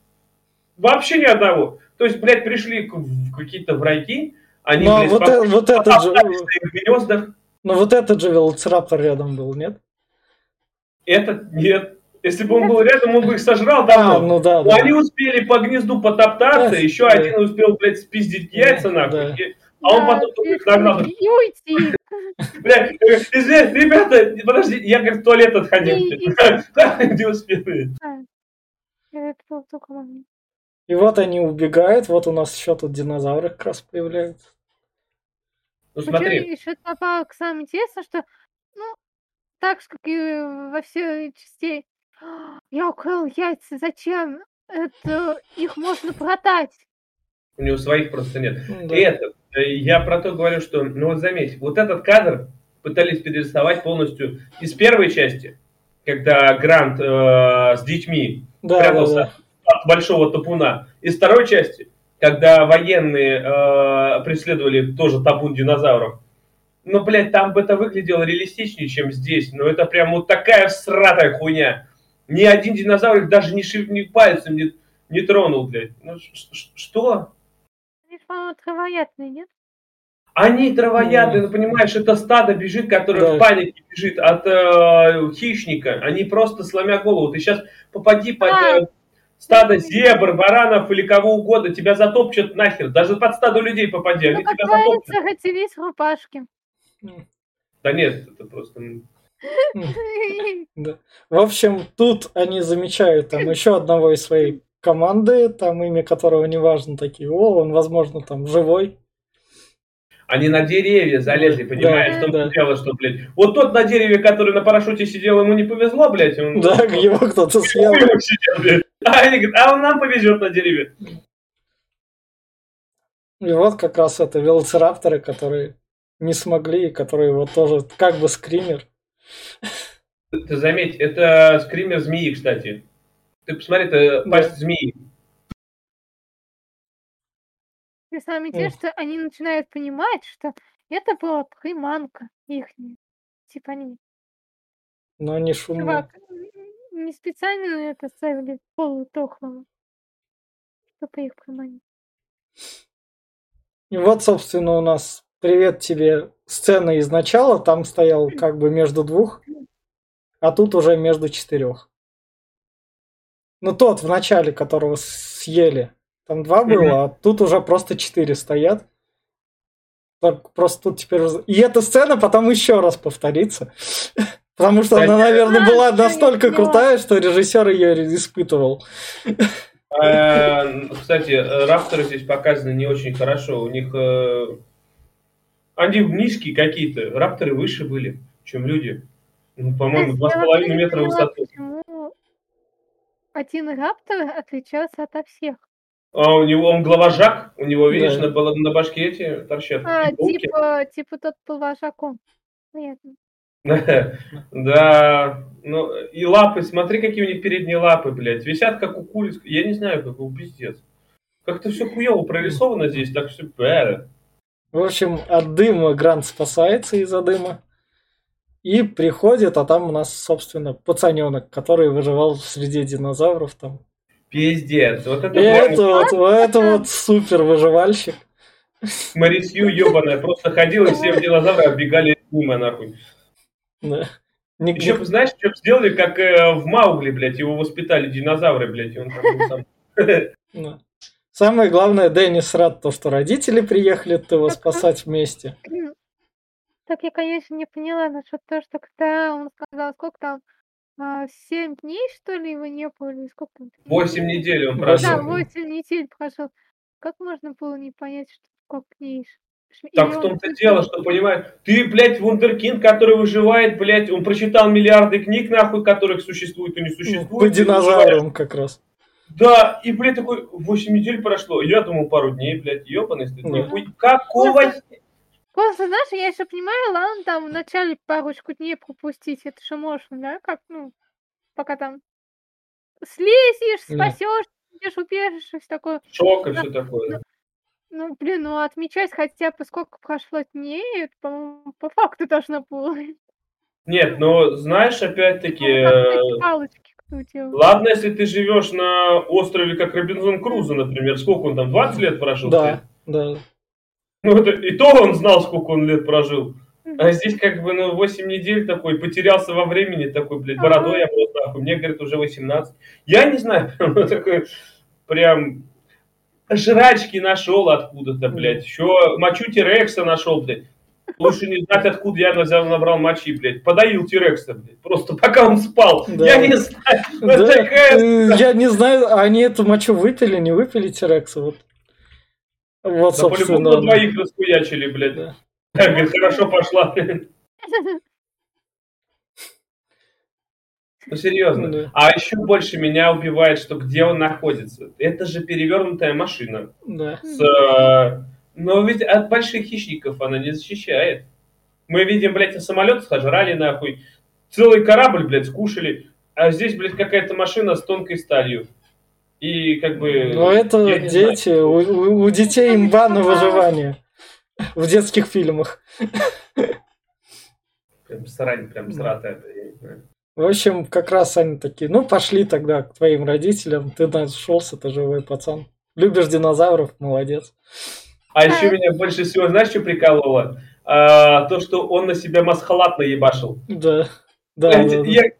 Вообще ни одного. То есть, блядь, пришли какие-то враги, они, Но блядь, вот, э- вот этот же, в гнездах. но вот этот же велоцираптор рядом был, нет? Этот нет. Если бы он был рядом, он бы их сожрал А, давно. ну да, Но да. они успели по гнезду потоптаться, Да, еще да. один успел, блядь, спиздить яйца Да, нахуй. да. И- А он Да, потом только их нагнал. И уйти. Бля, э, извини, ребята, подожди, я, говорит, в туалет отходил. Только момент. И вот они убегают, вот у нас еще тут динозавры как раз появляются. Ну смотри, еще добавок самое интересное, что ну, так же, как и во все частей. Я украл яйца, зачем? Это их можно продать. У него своих просто нет. Да. И это, э, я про то говорю, что, ну вот заметь, вот этот кадр пытались перерисовать полностью из первой части, когда Грант э, с детьми Да, да, прятался да. от большого топуна. Из второй части, когда военные э, преследовали тоже табун динозавров. Ну, блядь, там бы это выглядело реалистичнее, чем здесь. Но это прям вот такая всратая хуйня. Ни один динозавр их даже не шевельнул пальцем, не, не тронул, блядь. Ну, что? Они же, по-моему, травоядные, нет? Они травоядные, ну понимаешь, это стадо бежит, которое Да. в панике бежит от э, хищника. Они просто сломя голову. Ты сейчас попади под э, стадо зебр, баранов или кого угодно, тебя затопчут нахер. Даже под стадо людей попади, Ну, они как тебя затопчут. говорится, родились в рубашке. Да нет, это просто... Да. В общем, тут они замечают там еще одного из своей команды, там имя которого не важно, такие, о, он, возможно, там живой. Они на деревья залезли, понимаешь? да, В том-то да. дело, что, блядь, вот тот на дереве, который на парашюте сидел, ему не повезло, блядь. Он, Да, его кто-то съел. Хуёво сидел, блядь. А они говорят, а он нам повезет на дереве. И вот как раз это велоцирапторы, которые не смогли, которые вот тоже как бы скример. Ты заметь, это скример змеи, кстати. Ты посмотри, это Да. пасть змеи. И самое те, Ох. что они начинают понимать, что это была приманка их. Типа они, Но они шумные. чувак, не специально это ставили полутохлого, чтобы их приманить. И вот, собственно, у нас привет тебе сцена из начала, там стоял как бы между двух, а тут уже между четырех. Ну тот в начале, которого съели, там два было, а тут уже просто четыре стоят. Только просто тут теперь... И эта сцена потом еще раз повторится. Потому что она, наверное, была настолько крутая, что режиссер ее испытывал. Э, Кстати, э, рапторы здесь показаны не очень хорошо. У них... Они низкие какие-то. Рапторы выше были, чем люди. Ну, по-моему, два с половиной метра высоты. Почему один раптор отличался ото всех? А у него он главожак, у него, видишь, Да. на, на башке эти торчат А, типа, типа тот был вожаком. Понятно. Да, ну и лапы, смотри, какие у них передние лапы, блядь, висят как у куриц, я не знаю, как у пиздец. Как-то все хуево прорисовано здесь, так все бэда. В общем, от дыма Грант спасается из-за дыма. И приходит, а там у нас, собственно, пацаненок, который выживал среди динозавров там. Пиздец, вот это И это вот, вот это вот супер выживальщик. Марисью ебаная, просто ходила, все динозавры оббегали мимо, нахуй. Да. Не- Еще, знаешь, что сделали, как э, в Маугли, блядь, его воспитали динозавры, блядь, и он там был сам. да. Самое главное, Деннис рад то, что родители приехали его спасать вместе. Так я, конечно, не поняла насчет того, что когда он сказал, сколько там, а, семь дней, что ли, его не было, или сколько там? Восемь недель он Восемь. Да, прожил. восемь недель прошел. Как можно было не понять, что сколько дней? Так в том-то дело, что, понимаешь, ты, блядь, вундеркинд, который выживает, блядь, он прочитал миллиарды книг, нахуй, которых существует и не существует. По динозаврам как раз. Да, и, блядь, такой, 8 недель прошло. Я думал, пару дней, блядь, ебаный стыд. Да. Нихуй- Какого... Просто, знаешь, я еще понимаю, ладно, там вначале парочку дней пропустить, это же можно, да, как, ну, пока там слезешь, Да. спасешь, идешь убежище, все такое. Шок и все такое. Ну, блин, ну отмечать хотя бы сколько прошло дней, это, по-моему, по факту должно было. Нет, но знаешь, опять-таки, Ну, ладно, если ты живешь на острове, как Робинзон Крузо, например, сколько он там, 20 лет прожил? Да, да. Ну, это, и то он знал, сколько он лет прожил. А здесь как бы, ну, 8 недель такой, потерялся во времени такой, блядь, бородой я просто нахуй. Мне, говорит, уже 18. Я не знаю, ну, такой, прям, жрачки нашел откуда-то, блядь. Еще мочу Тирекса нашел, блядь. Лучше не знать, откуда я взял, набрал мочи, блядь. Подоил Тирекса, блядь. Просто пока он спал. Да. Я не знаю. Да, такая... э, Я не знаю, они эту мочу выпили, не выпили Тирекса. Вот, вот Да по-любому собственно. двоих расхуячили, блядь. Да. Говорит, хорошо пошла. Ну, серьезно. Да. А еще больше меня убивает, что где он находится. Это же перевернутая машина. Да. С, э, но ведь от больших хищников она не защищает. Мы видим, блядь, самолет сожрали нахуй. Целый корабль, блядь, скушали. А здесь, блядь, какая-то машина с тонкой сталью. И как бы... Но это знаю. дети, у, у- детей имба на выживание. В детских фильмах. Прям срань, прям сратая. В общем, как раз они такие, ну пошли тогда к твоим родителям, ты нашелся, ты живой пацан. Любишь динозавров, молодец. А еще меня больше всего, знаешь, что прикололо? А, то, что он на себя масхалат наебашил. Да. Да, Блядь, да, да. я-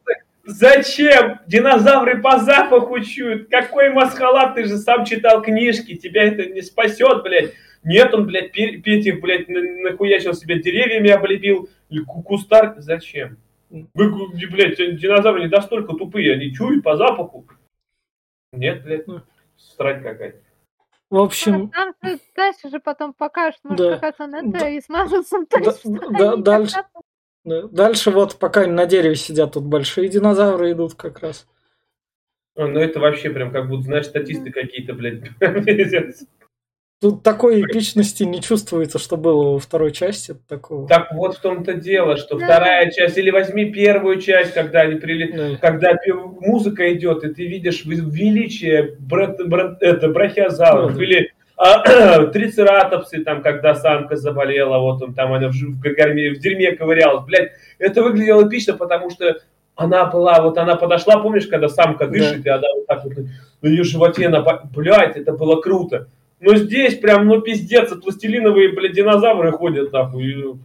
Зачем? Динозавры по запаху чуют. Какой масхалат? Ты же сам читал книжки. Тебя это не спасет, блядь. Нет, он, блядь, пе- этих, блядь, на- нахуячил себя деревьями, облепил. Кустар. Зачем? Вы, блядь, динозавры не настолько тупые. Они чуют по запаху. Нет, блядь. Ну. Страсть какая-то. В общем, Там же дальше же потом покажут, может, Да. как раз он это Да. и смажется. Да, да, дальше. да, дальше вот пока они на дереве сидят, тут большие динозавры идут как раз. А, Ну это вообще прям как будто, знаешь, статисты какие-то, блядь. Тут такой эпичности не чувствуется, что было во второй части такого. Так вот в том-то дело, что Да. вторая часть, или возьми первую часть, когда они прилетели, Да. когда музыка идет, и ты видишь величие брат, брат- это, брахиозавров, Ну да. или а, трицератопсы, там, когда самка заболела, вот он там, она в, в, горме- в дерьме ковырялась, блядь, это выглядело эпично, потому что она была, вот она подошла, помнишь, когда самка Да. дышит, и она вот так вот на ее животе, она, блядь, это было круто. Но здесь прям, ну, пиздец, пластилиновые, блядь, динозавры ходят, нахуй.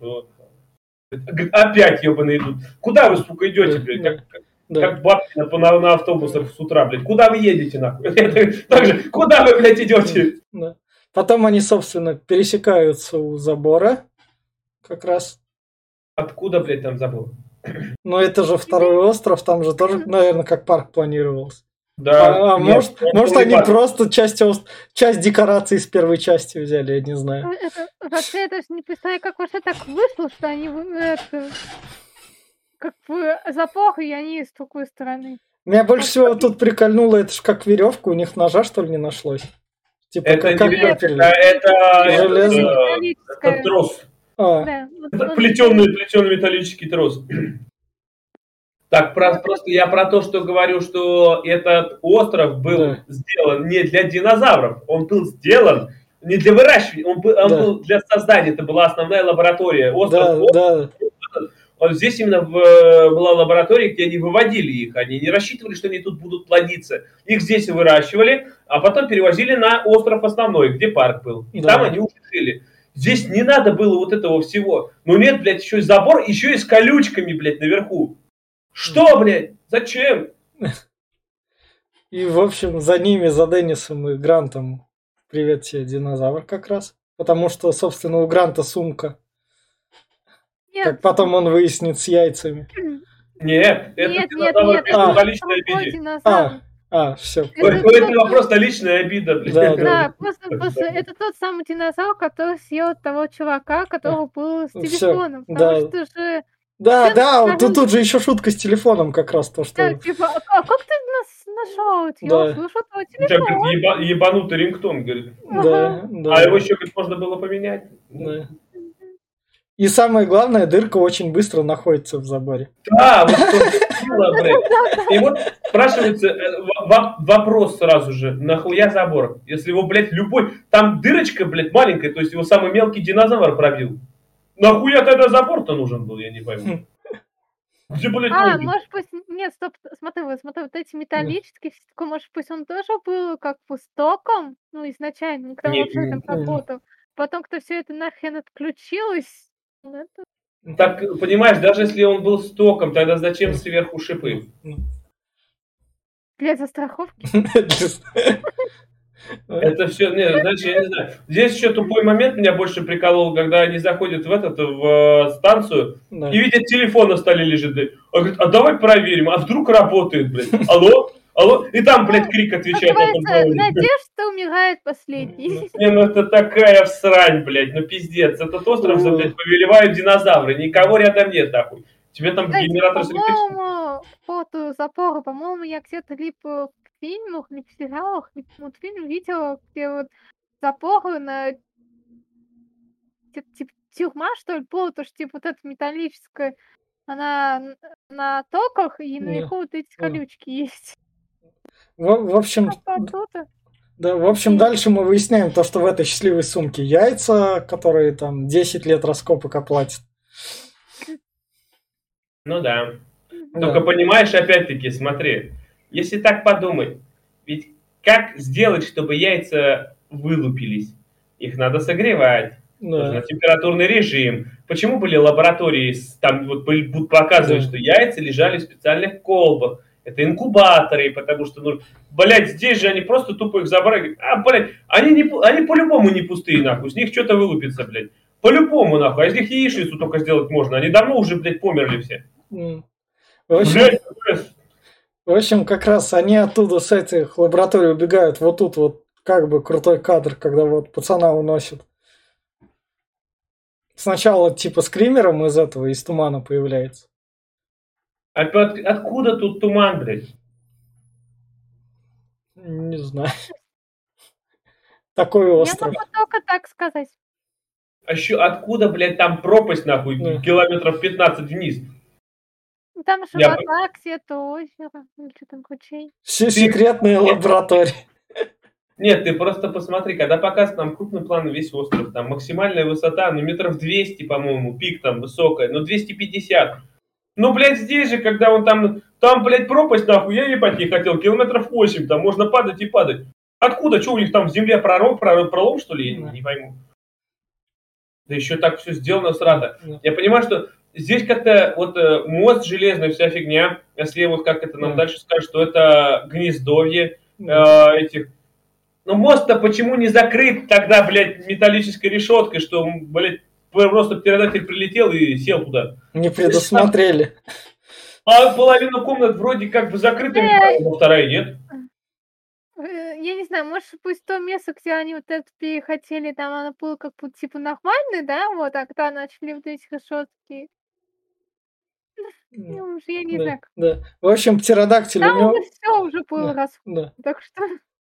Опять, ебаные идут. Куда вы, сука, идете, блядь? Как, Да. как бабки на, на, на автобусах с утра, блядь. Куда вы едете, нахуй? Так же, куда вы, блядь, идете? Да. Потом они, собственно, пересекаются у забора. Как раз. Откуда, блядь, там забыл? Но это же второй остров, там же тоже, наверное, как парк планировался. Да. а а нет, может, он может они просто часть, часть декораций из первой части взяли, я не знаю. Ну, Это, вообще, я даже не представляю, как вообще так вышло, что они это, как бы запор, и они с другой стороны. Меня больше всего тут прикольнуло, это ж как веревка, у них ножа, что ли, не нашлось. Типа, Это как, не как веревка, это, это, Железно. это, Металлическая. это трос. А, Да, Это плетеный, плетеный металлический трос. Так, про- просто я про то, что говорю, что этот остров был Да. сделан не для динозавров, он был сделан не для выращивания, он был, он Да. был для создания, это была основная лаборатория. Остров, да, О- да, он здесь именно в- была лаборатория, где они выводили их, они не рассчитывали, что они тут будут плодиться. Их здесь выращивали, а потом перевозили на остров основной, где парк был. И Да. там они уже жили. Здесь не надо было вот этого всего. Но нет, блядь, еще и забор, еще и с колючками, блядь, наверху. Что, блядь? Зачем? И, в общем, за ними, за Деннисом и Грантом, привет тебе, динозавр как раз. Потому что, собственно, у Гранта сумка. Нет, Как потом он выяснит с яйцами. Нет, это нет, нет, динозавр нет, это А. личной другой обиде. динозавр. А, все. У у этого просто личная обида, блядь. Да, Да, просто, просто это тот самый динозавр, который съел того чувака, который был с телефоном. да. Потому что же, Да, да, скажу- тут, тут же еще шутка с телефоном как раз то, да, что... типа, а, а как ты нас нашел? Да. Я слышу твой У тебя, телефон. говорит, еба- ебанутый рингтон, говорит. Да, да. А его еще говорит, можно было поменять. Да. И самое главное, дырка очень быстро находится в заборе. Да, вот что блядь. И вот спрашивается э, во- во- вопрос сразу же, нахуя забор? Если его, блядь, любой... Там дырочка, блядь, маленькая, то есть его самый мелкий динозавр пробил. Нахуя тогда забор-то нужен был, я не пойму. Где, блядь, А, логика? может быть, нет, стоп, смотри, вот смотри, вот эти металлические, всё такое, может быть, он тоже был как бы стоком, ну, изначально, когда он вообще там работал. Потом, кто все это нахрен отключилось, ну, это- Так, понимаешь, даже если он был стоком, тогда зачем сверху шипы? для застраховки. Это все, не, знаешь, я не знаю. Здесь еще тупой момент меня больше приколол, когда они заходят в этот, в э, станцию, Да. И видят, телефон на столе лежит, блядь. Он говорит, а давай проверим, а вдруг работает, блядь. Алло? Алло? И там, блядь, крик отвечает Называется. «Надежда умирает последней». Не, ну это такая всрань, блядь, ну пиздец. Этот остров, Ну. блядь, повелевают динозавры, никого рядом нет, нахуй. Тебе там Кстати, генератор по-моему, по запора, по-моему, я где-то либо в фильмах, либо в сериалах, либо в мультфильме видела, где вот запоры на типа, тюрьма, что ли, была, то что типа вот эта металлическая, она на токах, и наверху вот эти колючки есть. В, в общем, да, в общем, дальше мы выясняем то, что в этой счастливой сумке яйца, которые там 10 лет раскопок оплатят. Ну да. Да. Только понимаешь, опять-таки, смотри, если так подумать, ведь как сделать, чтобы яйца вылупились? Их надо согревать, Да. температурный режим. Почему были лаборатории, там вот будут показывать, Да. что яйца лежали в специальных колбах? Это инкубаторы, потому что, ну, блядь, здесь же они просто тупо их забрали. А, блядь, они, не, они по-любому не пустые, нахуй, с них что-то вылупится, блядь. По-любому, нахуй, а из них яичницу только сделать можно. Они давно уже, блядь, померли все. В общем, Блядь, блядь. В общем, как раз они оттуда с этих лабораторий убегают. Вот тут вот как бы крутой кадр, когда вот пацана уносят. Сначала типа скримером из этого, из тумана появляется. Опять, откуда тут туман, блядь? Не знаю. Такой Я остров. могу только так сказать. А еще откуда, блядь, там пропасть, нахуй, Да. километров 15 вниз? Там же Я вода, где-то озеро, или что там, ручей. Все секретные лаборатории. Нет, ты просто посмотри, когда показывают нам крупный план весь остров, там максимальная высота, ну, метров 200, по-моему, пик там высокая, ну, 250. Ну, блядь, здесь же, когда он там, там, блядь, пропасть, нахуй, я ебать не хотел, километров 8, там можно падать и падать. Откуда? Что у них там в земле прором, прором, пролом, что ли? Я не, не пойму. Да еще так все сделано сразу. Да. Я понимаю, что здесь как-то вот э, мост железный, вся фигня, если вот как это нам Да. дальше скажут, что это гнездовье, э, этих. Ну мост-то почему не закрыт тогда, блядь, металлической решеткой, что, блядь, просто птеродактиль прилетел и сел туда. Не предусмотрели. А половина комнат вроде как бы закрытыми, Эй! но вторая нет. Э, Я не знаю, может, пусть то место, где они вот это перехотели, там оно было как бы типа нормально, да, вот, а когда начали вот эти решетки, ну, уж я не Да, знаю, да. В общем, птеродактиль там унес... уже все уже было Да. раз, Да. так что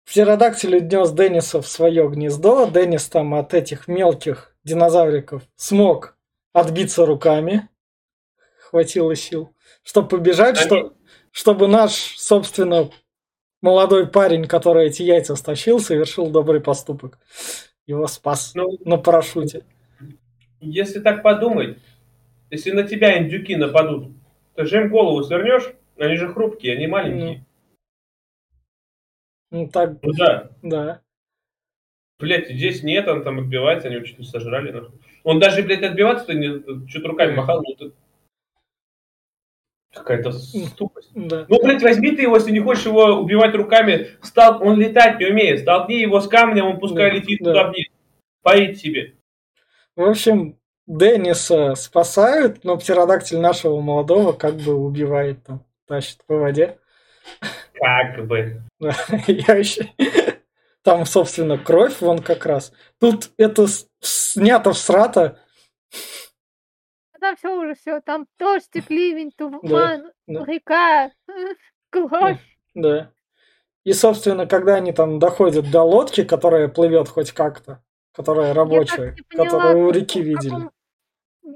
Птеродактиль унес Денниса в свое гнездо. Деннис там от этих мелких динозавриков смог отбиться руками. Хватило сил. Чтобы побежать, Они- что... чтобы наш, собственно, молодой парень, который эти яйца стащил, совершил добрый поступок. Его спас Ну, на парашюте. если так подумать, если на тебя индюки нападут, ты же им голову свернешь, они же хрупкие, они маленькие. Ну так, Ну да. да. Блять, здесь нет, он там отбивается, они его чуть не сожрали. Нахуй. Он даже, блядь, отбиваться-то не, что-то руками махал. Ну, это... Какая-то ступость. Да. Ну, блядь, возьми ты его, если не хочешь его убивать руками, стал... он летать не умеет, столкни его с камнем, он пускай Да, летит да. туда вниз. Поить себе. В общем, Денниса спасают, но птеродактиль нашего молодого как бы убивает там, тащит по воде. Как бы. Я еще... Там, собственно, кровь вон как раз. Тут это снято в срата. там все уже все, там дождь, ливень, туман, да. река, кровь. Да. И, собственно, когда они там доходят до лодки, которая плывет хоть как-то, которая Я рабочая, так не поняла, которую у в реки каком- видели. каком-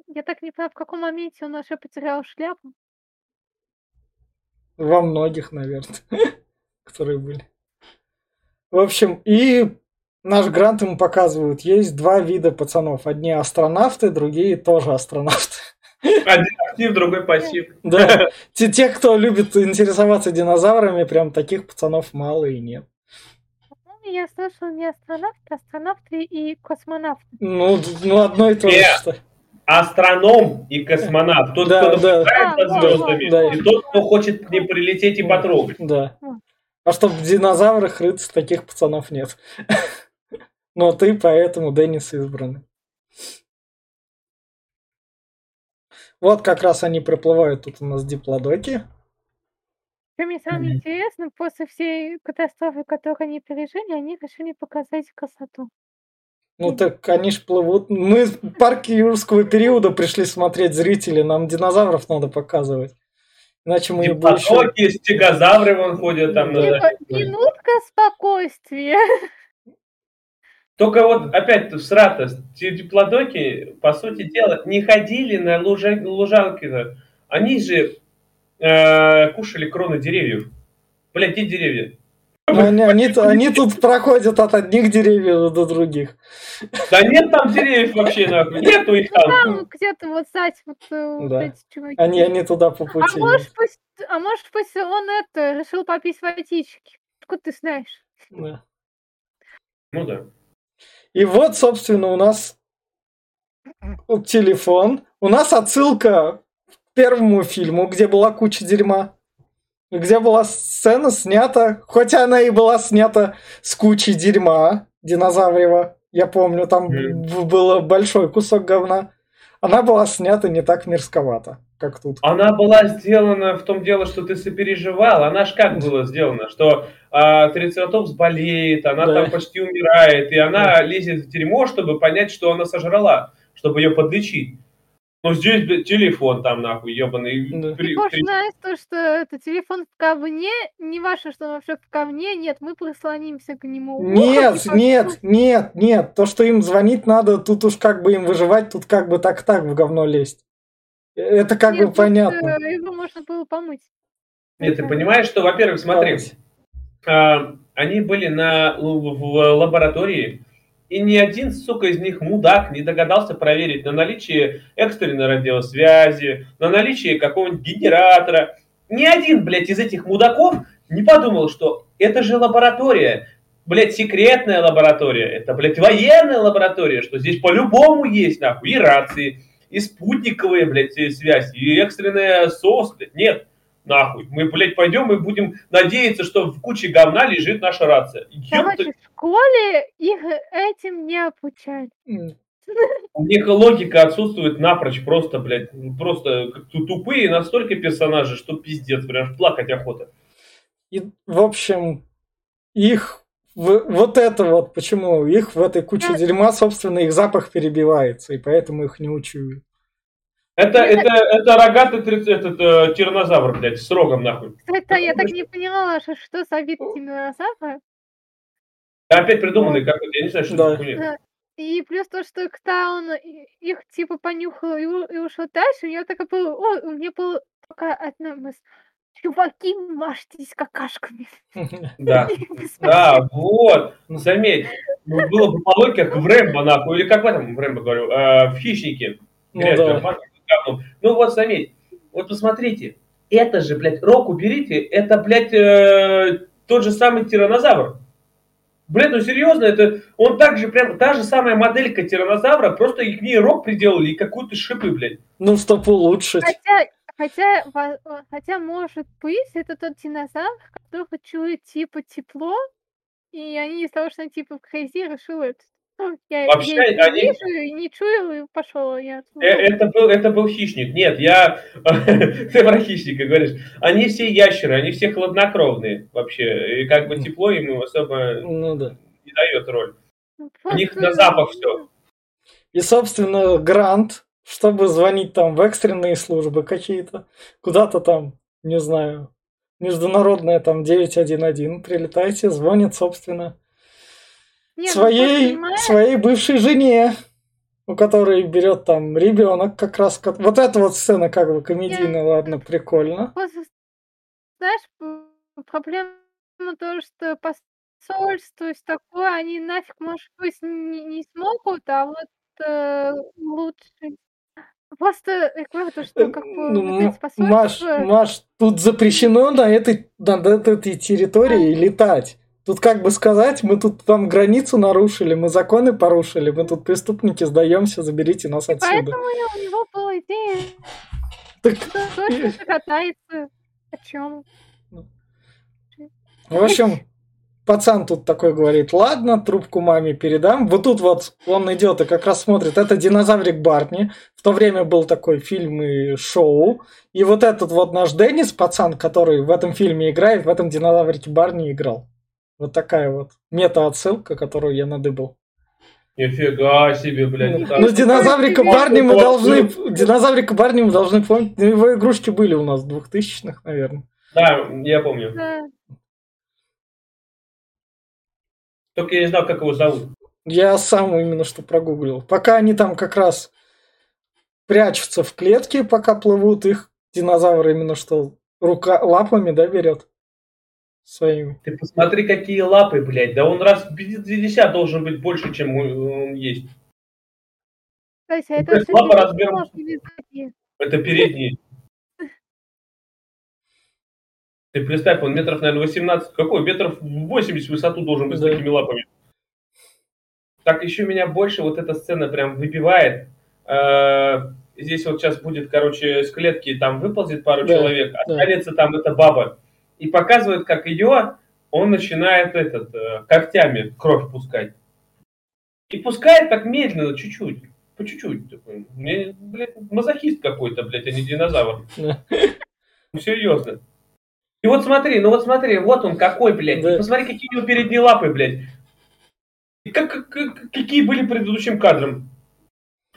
Я так не понимаю, в каком моменте он вообще потерял шляпу. Во многих, наверное, которые были. В общем, и наш грант ему показывают, есть два вида пацанов. Одни астронавты, другие тоже астронавты. Один актив, другой пассив. Да, те, те, кто любит интересоваться динозаврами, прям таких пацанов мало и нет. Я слышал не астронавты, а астронавты и космонавты. Ну, ну одно и то же, что. Астроном и космонавт. Тот, Да, кто да. за да, звездами, да. и тот, кто хочет к ним прилететь и потрогать. Да. А чтобы в динозаврах рыться, таких пацанов нет. Но ты поэтому Деннис избранный. Вот как раз они проплывают тут у нас диплодоки. Что мне самое Мгм. интересное, после всей катастрофы, которую они пережили, они решили показать красоту. Ну так они ж плывут. Мы в парке юрского периода пришли смотреть зрители, нам динозавров надо показывать. Иначе мы не будем еще... Диплодоки, стегозавры вон ходят там. Типа, захвате. минутка спокойствия. Только вот опять в срата, те диплодоки, по сути дела, не ходили на лужа- лужанки. Они же э, кушали кроны деревьев. Блядь, где деревья? Ну, Они, они, они тут проходят от одних деревьев до других. Да нет там деревьев вообще, нахуй. Нету их там. Там где-то вот, кстати, вот, э, вот Да. эти чуваки. Они, они туда по А пути. может, пусть, а может, пусть он это решил попить водички. Откуда ты знаешь? Да. Ну да. И вот, собственно, у нас телефон. У нас отсылка первому фильму, где была куча дерьма. Где была сцена снята, хоть она и была снята с кучей дерьма динозаврева. Я помню, там Мгм. б- было большой кусок говна. Она была снята не так мерзковато, как тут. Она была сделана в том дело, что ты сопереживал. Она ж как было сделано, что а, Трицератопс болеет, она Да. там почти умирает, и она лезет в дерьмо, чтобы понять, что она сожрала, чтобы ее подлечить. Но здесь блядь, телефон там нахуй ебаный. Да. При- при- знаешь то, что это телефон в говне, не ваше, что он вообще в говне, нет, мы прислонимся к нему. Нет, и нет, нет, нет. То, что им звонить надо, тут уж как бы им выживать, тут как бы так-так в говно лезть. Это как Нет, бы понятно. просто Его можно было помыть. Нет, ты понимаешь, что, во-первых, смотри, а, они были на, в, в лаборатории, и ни один, сука, из них мудак не догадался проверить на наличие экстренной радиосвязи, на наличие какого-нибудь генератора. Ни один, блядь, из этих мудаков не подумал, что это же лаборатория, блядь, секретная лаборатория, это, блядь, военная лаборатория, что здесь по-любому есть, нахуй, и рации, и спутниковые, блядь, связи, и экстренная СОС, блядь, нет. Нахуй. Мы, блядь, пойдем и будем надеяться, что в куче говна лежит наша рация. Короче, в школе их этим не обучали. М, у них логика отсутствует напрочь. Просто, блядь, просто тупые настолько персонажи, что пиздец, прям плакать охота. И, в общем, их вот это вот, почему их в этой куче дерьма, собственно, их запах перебивается, и поэтому их не учуют. Это, это, это рогатый триц- этот, э, тиранозавр, блядь, с рогом, нахуй. Кстати, я так не поняла, что, что за вид динозавра. Опять придуманный какой-то, я не знаю, что Да. это хуйня. И плюс то, что когда он их типа понюхал и, и ушел дальше, у него такое было, о, у меня была только одна мысль. Чуваки, мажьтесь какашками. Да. Да, вот. Заметь, ну, было бы по логике, как в Рэмбо, нахуй, или как в этом в Рэмбо говорю, э, в Хищнике. Ну да. Говно. Ну вот заметь, вот посмотрите, это же, блядь, рог уберите, это, блядь, э, тот же самый тиранозавр. Блядь, ну серьезно, это он так же прям, та же самая моделька тиранозавра, просто и к ней рог приделали и какую-то шипы, блядь. Ну, чтоб улучшить. Хотя, хотя, хотя, может быть, это тот динозавр, который чует типа тепло, и они из-за того, что они типа в грязи решили, «Ну, я, Вообще, я не они- вижу и не чую, и пошел я. Э, Это был, это был хищник. Нет, я... Ты про хищника говоришь. Они все ящеры, они все хладнокровные вообще. И как бы тепло им особо Ну да. не дает роль. У них на запах всё. И, собственно, Грант, чтобы звонить там в экстренные службы какие-то, куда-то там, не знаю, международная там 911, прилетайте, звонит, собственно, Не, ну, своей, своей бывшей жене, у которой берет там ребенок как раз. Вот эта вот сцена как бы комедийная, ладно, прикольно. знаешь, проблема то, что посольство и такое, они нафиг, может быть, не, не смогут, а вот э, лучше. Просто я говорю, то, что как бы Ну, вот М- Маш, посольства... Маш, тут запрещено на этой, на этой территории летать. Тут как бы сказать, мы тут там границу нарушили, мы законы порушили, мы тут преступники, сдаемся, заберите нас отсюда. Поэтому у него была идея, Так, что катается. О чем? в общем, пацан тут такой говорит, ладно, трубку маме передам. Вот тут вот он идет и как раз смотрит, это динозаврик Барни. В то время был такой фильм и шоу. И вот этот вот наш Деннис, пацан, который в этом фильме играет, в этом динозаврике Барни играл. Вот такая вот мета-отсылка, которую я надыбал. Нифига себе, блядь. Ну, так. ну, динозаврика парни мы должны... Динозаврика парни мы должны помнить. Ну, Его игрушки были у нас в 2000-х, наверное. Да, я помню. Только я не знал, как его зовут. Я сам именно что прогуглил. Пока они там как раз прячутся в клетке, пока плывут, их динозавр именно что рука лапами, да, берет своими. Ты посмотри, какие лапы, блядь. Да он раз в 50 должен быть больше, чем он есть. Кстати, Ну, это то есть всё лапа передние размером-? Это передний. Ты представь, он метров, наверное, 18. Какой? Метров 80 в высоту должен быть с Да. такими лапами. Так еще меня больше вот эта сцена прям выбивает. Э, Здесь вот сейчас будет, короче, с клетки там выползет пару Да, человек, да. останется там эта баба. И показывает, как ее, он начинает этот, э, когтями кровь пускать. И пускает так медленно, чуть-чуть. По чуть-чуть. Такой. Мне, блядь, мазохист какой-то, блядь, а не динозавр. Ну, серьезно. И вот смотри, ну вот смотри, вот он какой, блядь. Да. Посмотри, какие у него передние лапы, блядь. И как, как- как- какие были предыдущим кадром.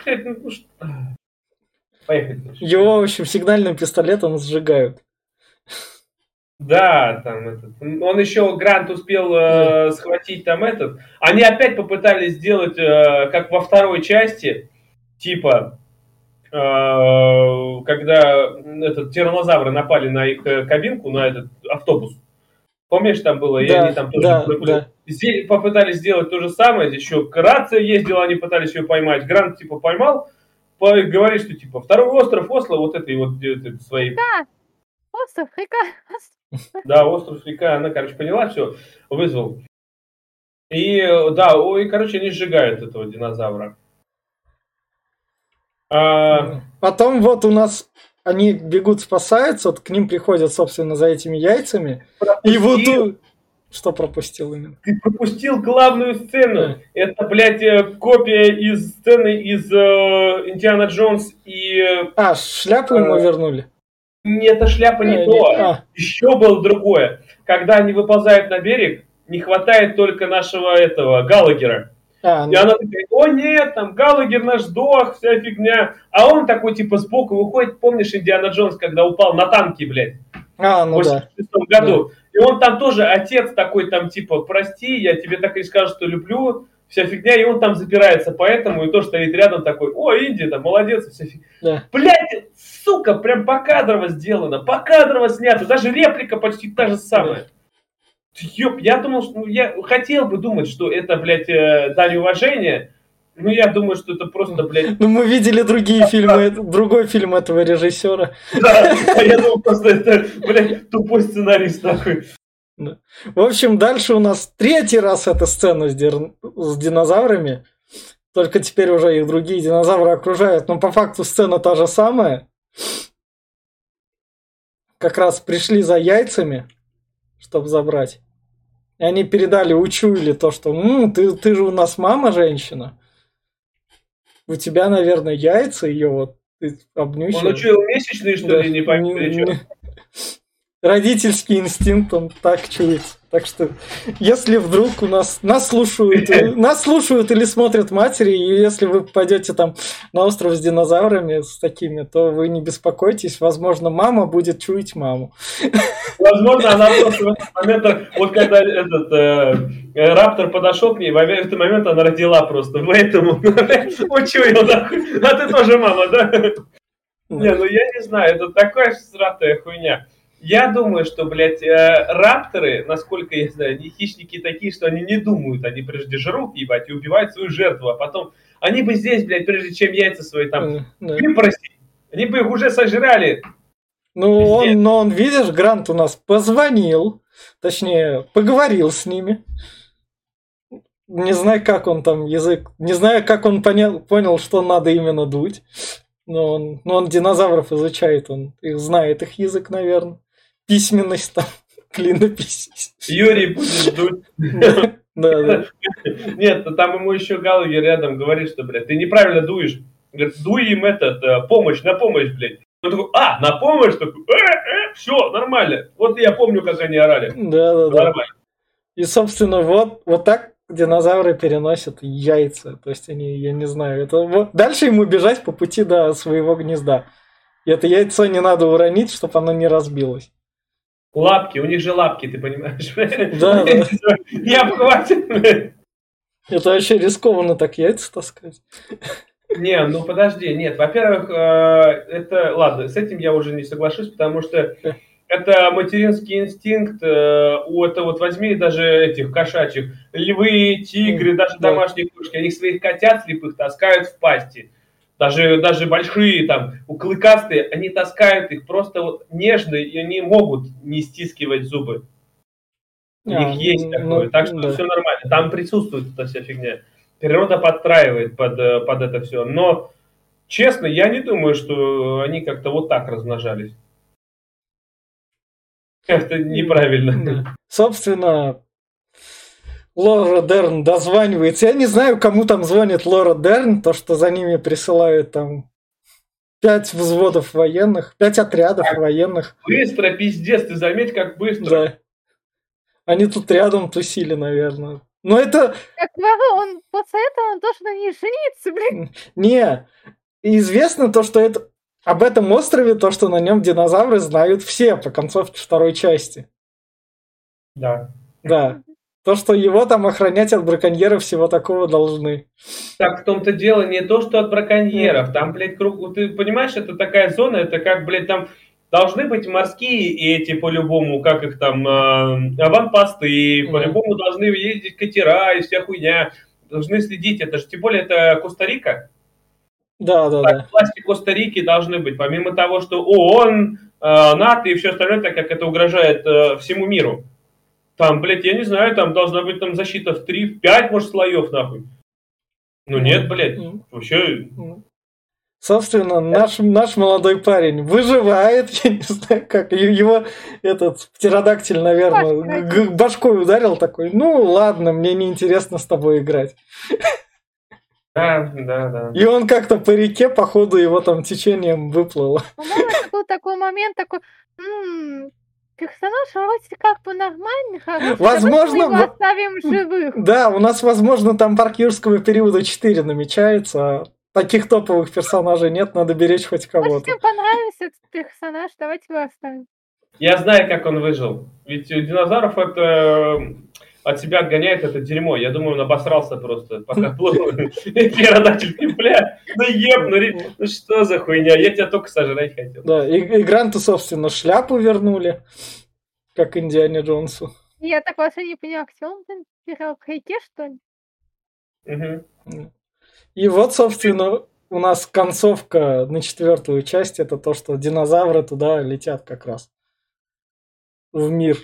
Блядь, ну, что- Поехали. Его, в общем, сигнальным пистолетом сжигают. Да, там этот. Он еще Грант успел э, схватить там этот. Они опять попытались сделать, э, как во второй части, типа, э, когда этот тиранозавры напали на их э, кабинку, на этот автобус. Помнишь, там было, и Да, они там тоже да, да. Здесь попытались сделать то же самое, здесь еще рация ездила, они пытались ее поймать. Грант типа поймал, по- говорит, что типа второй остров Осло вот этой вот этой своей Остров, река. да, остров река, она, короче, поняла, все, вызвал. И, да, ой, короче, они сжигают этого динозавра. А, Потом вот у нас они бегут, спасаются, вот к ним приходят, собственно, за этими яйцами. И вот... пропустил- Что пропустил именно? Ты пропустил главную сцену. Это, блядь, э, копия из сцены из э, Индиана Джонс и... э, А, шляпу ему Э, вернули? Не, эта шляпа не Э, то. Еще было другое. Когда они выползают на берег, не хватает только нашего этого Галагера. а, И она такая, о нет, там Галагер наш сдох, вся фигня. А он такой типа сбоку выходит, помнишь Индиана Джонс, когда упал на танки, блядь, а, в ну да. 86 году. И он там тоже отец такой там типа, прости, я тебе так и скажу, что люблю, вся фигня, и он там запирается поэтому, и то стоит рядом такой, о, Инди, там, молодец, вся фигня. да. Блядь, сука, прям покадрово сделано, покадрово снято, даже реплика почти та же самая. Ёп, я думал, что ну, я хотел бы думать, что это, блядь, э, дань уважения, но я думаю, что это просто, блядь, Ну, мы видели другие фильмы, другой фильм этого режиссера. да, а я думал, просто это, блядь, тупой сценарист такой. В общем, дальше у нас третий раз эта сцена с, дир- с динозаврами. Только теперь уже их другие динозавры окружают. Но по факту сцена та же самая. Как раз пришли за яйцами, чтобы забрать. И они передали, учуяли то, что «М, ты, ты же у нас мама женщина. У тебя, наверное, яйца ее вот ты обнюхиваешь». Он учил месячные, что Да, ли, не пойму, не- Родительский инстинкт, он так чуется. Так что, если вдруг у нас нас слушают, нас слушают или смотрят матери, и если вы попадете там на остров с динозаврами с такими, то вы не беспокойтесь, возможно, мама будет чуять маму. Возможно, она просто в этот момент, вот когда этот э, э, раптор подошел к ней, в этот момент она родила просто, поэтому учуял, нахуй. А ты тоже мама, да? Не, ну я не знаю, это такая сратая хуйня. Я думаю, что, блядь, э, рапторы, насколько я знаю, они хищники такие, что они не думают, они прежде жрут, ебать, и убивают свою жертву, а потом они бы здесь, блядь, прежде чем яйца свои там Э, да. выпросить, они бы их уже сожрали. Ну, Везде. он, но он, видишь, Грант у нас позвонил, точнее, поговорил с ними. Не знаю, как он там язык, не знаю, как он понял, понял, что надо именно дуть. Но он, но он динозавров изучает, он их знает, их язык, наверное. Письменность там, клинопись. Юрий будет дуть. Да, да. Нет, ну там ему еще Галагер рядом говорит, что, блядь, ты неправильно дуешь. Говорит, дуй им этот, э, помощь, на помощь, блядь. Он такой, а, на помощь? Такой, э, э, все, нормально. Вот я помню, как они орали. Да, да, да. Нормально. И, собственно, вот, вот так динозавры переносят яйца. То есть они, я не знаю, это вот дальше ему бежать по пути до своего гнезда. И это яйцо не надо уронить, чтобы оно не разбилось. Лапки, у них же лапки, ты понимаешь? Да, да. Не обхватит. Это вообще рискованно так яйца таскать. Не, ну подожди, нет. Во-первых, э, это ладно, с этим я уже не соглашусь, потому что это материнский инстинкт. э, У это вот возьми даже этих кошачьих львы, тигры, даже да. домашние кошки, они своих котят слепых таскают в пасти. Даже, даже большие там, у клыкастые, они таскают их просто вот нежно, и они могут не стискивать зубы. У А, них есть ну, такое, так что да. все нормально. Там присутствует эта вся фигня. Природа подстраивает под, э, под это все. Но, честно, я не думаю, что они как-то вот так размножались. Это неправильно. Да. Собственно, Лора Дерн дозванивается. Я не знаю, кому там звонит Лора Дерн, то, что за ними присылают там пять взводов военных, пять отрядов военных. Быстро, пиздец, ты заметь, как быстро. Да. Они тут рядом тусили, наверное. Но это говорю, он после этого он должен на ней жениться, блин. не известно то, что это об этом острове, то, что на нем динозавры знают все по концовке второй части. Да. Да. То, что его там охранять от браконьеров всего такого должны. Так в том-то дело не то, что от браконьеров. Там, блядь, круг... Ты понимаешь, это такая зона, это как, блядь, там должны быть морские эти по-любому, как их там, э, аванпосты, Мгм. по-любому должны ездить катера и вся хуйня. Должны следить, это же, тем более, это Коста-Рика. Да, да, Так, да. власти Коста-Рики должны быть, помимо того, что ООН, э, НАТО и все остальное, так как это угрожает э, всему миру. Там, блядь, я не знаю, там должна быть там защита в 3, в 5, может, слоев, нахуй. Ну нет, блядь, М. вообще М. Собственно, наш, наш молодой парень выживает, я не знаю как, его этот птеродактиль, наверное, Башкой. г- башкой ударил такой, ну ладно, мне неинтересно с тобой играть. Да, да, да. И он как-то по реке, походу, его там течением выплыл. По-моему, это был такой момент, такой, «М, персонаж вроде как бы нормальный, хороший, Возможно, мы его оставим живых. Да, у нас, возможно, там парк юрского периода 4 намечается, а таких топовых персонажей нет, надо беречь хоть Может, кого-то. всем понравился этот персонаж, давайте его оставим. Я знаю, как он выжил. Ведь у динозавров это от себя отгоняет это дерьмо. Я думаю, он обосрался просто, пока плыл. И Птеродактиль, бля, ну еб, ну ну что за хуйня? Я тебя только сожрать хотел. Да, и, и Гранту, собственно, шляпу вернули, как Индиане Джонсу. Я так вообще не поняла, где он терял в реке, что ли? Мгм. И вот, собственно, у нас концовка на четвертую часть это то, что динозавры туда летят как раз в мир.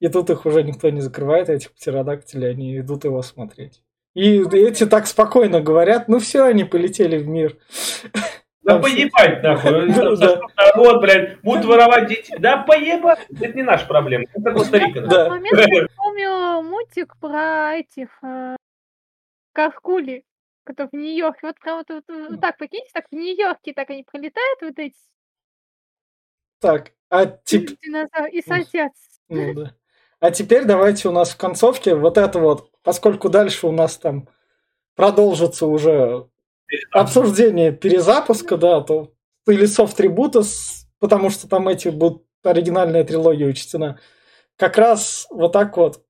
И тут их уже никто не закрывает, этих птеродактилей, они идут его смотреть. И эти так спокойно говорят, ну все, они полетели в мир. Да поебать, нахуй. Народ, блядь, будут воровать детей. Да поебать. Это не наша проблема. Это Коста-Рика. Да. момент вспомнила мультик про этих э, Каркули, которые в Нью-Йорке. Вот прям вот, вот, вот так, прикиньте, так в Нью-Йорке так они пролетают, вот эти Так, а динозавры, и садятся. Ну да. А теперь давайте у нас в концовке вот это вот, поскольку дальше у нас там продолжится уже обсуждение перезапуска, да, то или софт-трибута, с- потому что там эти будут оригинальная трилогия учтена. Как раз вот так вот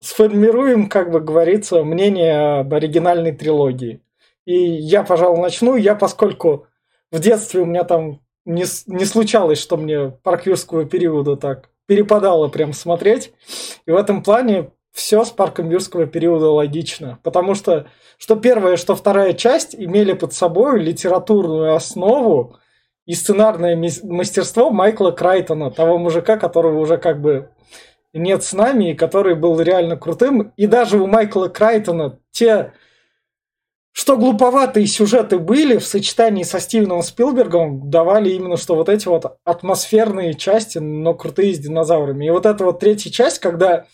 сформируем, как бы говорится, мнение об оригинальной трилогии. И я, пожалуй, начну. Я, поскольку в детстве у меня там не, не случалось, что мне парк юрского периода так перепадало прям смотреть. И в этом плане все с парком юрского периода логично. Потому что что первая, что вторая часть имели под собой литературную основу и сценарное мастерство Майкла Крайтона, того мужика, которого уже как бы нет с нами, и который был реально крутым. И даже у Майкла Крайтона те, что глуповатые сюжеты были в сочетании со Стивеном Спилбергом, давали именно что вот эти вот атмосферные части, но крутые с динозаврами. И вот эта вот третья часть, когда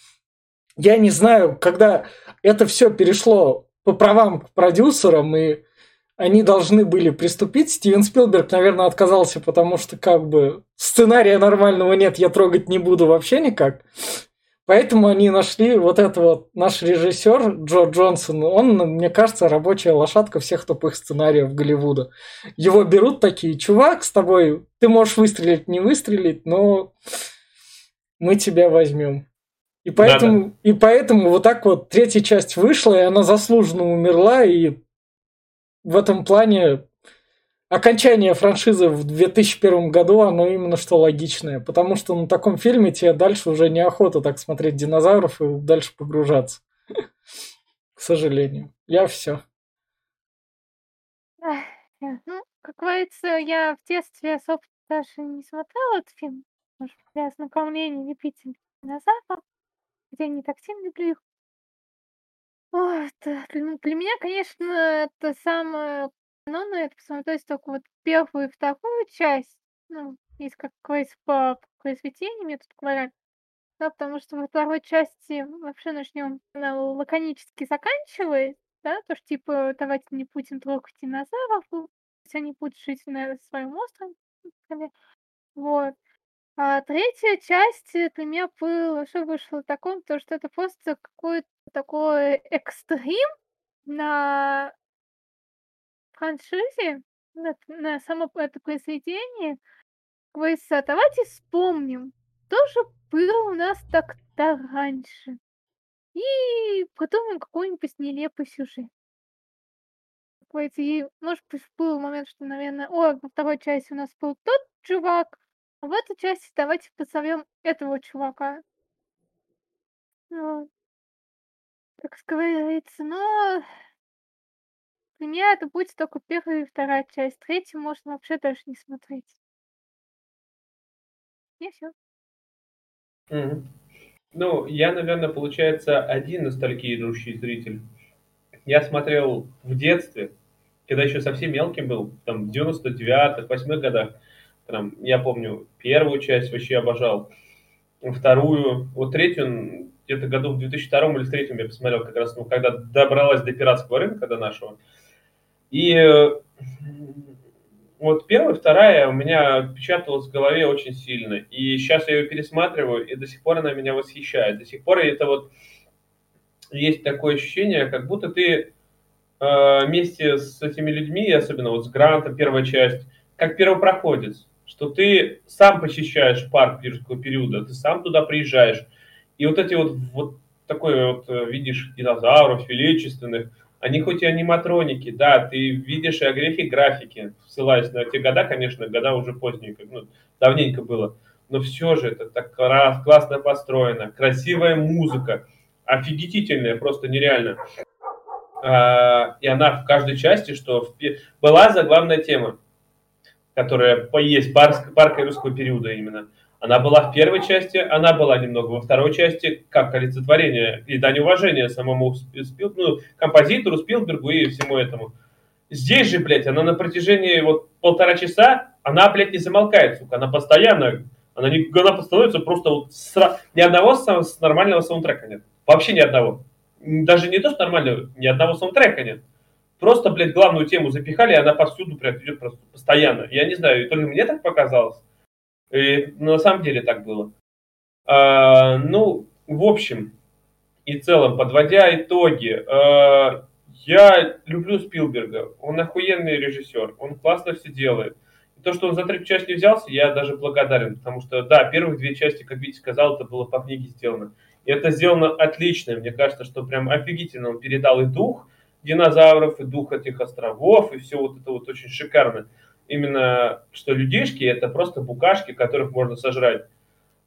я не знаю, когда это все перешло по правам к продюсерам, и они должны были приступить. Стивен Спилберг, наверное, отказался, потому что как бы сценария нормального нет, я трогать не буду вообще никак. Поэтому они нашли вот это вот наш режиссер Джо Джонсон. Он, мне кажется, рабочая лошадка всех тупых сценариев Голливуда. Его берут такие, чувак, с тобой ты можешь выстрелить, не выстрелить, но мы тебя возьмем. И поэтому, и поэтому вот так вот третья часть вышла, и она заслуженно умерла, и в этом плане окончание франшизы в 2001 году, оно именно что логичное. Потому что на таком фильме тебе дальше уже неохота так смотреть динозавров и дальше погружаться. К сожалению. Я все. Ну, как говорится, я в детстве особо даже не смотрела этот фильм. Может, для ознакомления любителей динозавров, хотя не так сильно люблю их. Вот. Для меня, конечно, это самое ну, на это посмотреть только вот первую и вторую часть, ну, из как говорится, по произведениям, мне тут говорят. Да, потому что во второй части вообще начнем она лаконически заканчивает, да, то, что типа давайте не будем трогать динозавров, пусть они будут жить на своем острове. Вот. А третья часть для меня было, что вышло таком, то, что это просто какой-то такой экстрим на франшизе, на, на само это произведение, говорится, давайте вспомним, тоже было у нас так-то раньше. И придумаем какой-нибудь нелепый сюжет. Говорится, и, может быть, был момент, что, наверное, о, во второй части у нас был тот чувак, а в этой части давайте позовем этого чувака. Вот. Так говорится, но для меня это будет только первая и вторая часть. Третью можно вообще даже не смотреть. И все. Мгм. Ну, я, наверное, получается, один ностальгирующий зритель. Я смотрел в детстве, когда еще совсем мелким был, там, в 99-х, 8 годах. Там, я помню, первую часть вообще обожал, вторую, вот третью, где-то году в 2002 или в 2003 я посмотрел как раз, ну, когда добралась до пиратского рынка, до нашего. И э, вот первая, вторая у меня отпечаталась в голове очень сильно. И сейчас я ее пересматриваю, и до сих пор она меня восхищает. До сих пор это вот есть такое ощущение, как будто ты э, вместе с этими людьми, особенно вот с Грантом, первая часть, как первопроходец, что ты сам посещаешь парк юрского периода, ты сам туда приезжаешь, и вот эти вот, вот такой вот э, видишь динозавров величественных, они хоть и аниматроники, да, ты видишь иографии графики, ссылаясь на те года, конечно, года уже поздние, как, ну, давненько было, но все же это так классно построено, красивая музыка, офигительная, просто нереально. А, и она в каждой части, что в, была заглавная тема, которая есть парк, парка русского периода именно – она была в первой части, она была немного во второй части, как олицетворение и дань уважения самому Спил, ну, композитору Спилбергу и всему этому. Здесь же, блядь, она на протяжении вот полтора часа, она, блядь, не замолкает, сука, она постоянно, она, не, она становится просто вот с, ни одного с, нормального саундтрека нет. Вообще ни одного. Даже не то, что нормального, ни одного саундтрека нет. Просто, блядь, главную тему запихали, и она повсюду прям идет просто постоянно. Я не знаю, только мне так показалось. И на самом деле так было. А, ну, в общем и целом, подводя итоги, а, я люблю Спилберга. Он охуенный режиссер, он классно все делает. И то, что он за третью часть не взялся, я даже благодарен, потому что, да, первых две части, как Витя сказал, это было по книге сделано. И это сделано отлично. Мне кажется, что прям офигительно он передал и дух динозавров, и дух этих островов, и все вот это вот очень шикарно именно, что людишки это просто букашки, которых можно сожрать.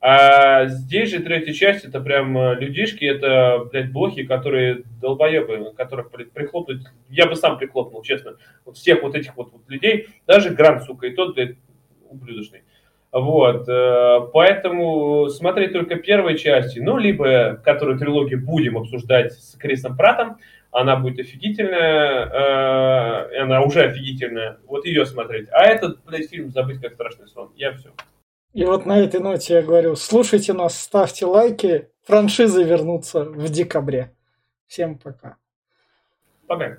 А здесь же третья часть, это прям э, людишки, это, блядь, блохи, которые долбоебы, которых, прихлопнуть, я бы сам прихлопнул, честно, вот всех вот этих вот, вот людей, даже Грант, сука, и тот, блядь, ублюдочный. Вот, э, поэтому смотреть только первой части, ну, либо, которую трилогию будем обсуждать с Крисом Пратом, она будет офигительная, э, она уже офигительная, вот ее смотреть. А этот, блядь, фильм забыть как страшный сон. Я все. И вот на этой ноте я говорю, слушайте нас, ставьте лайки, франшизы вернутся в декабре. Всем пока. Пока.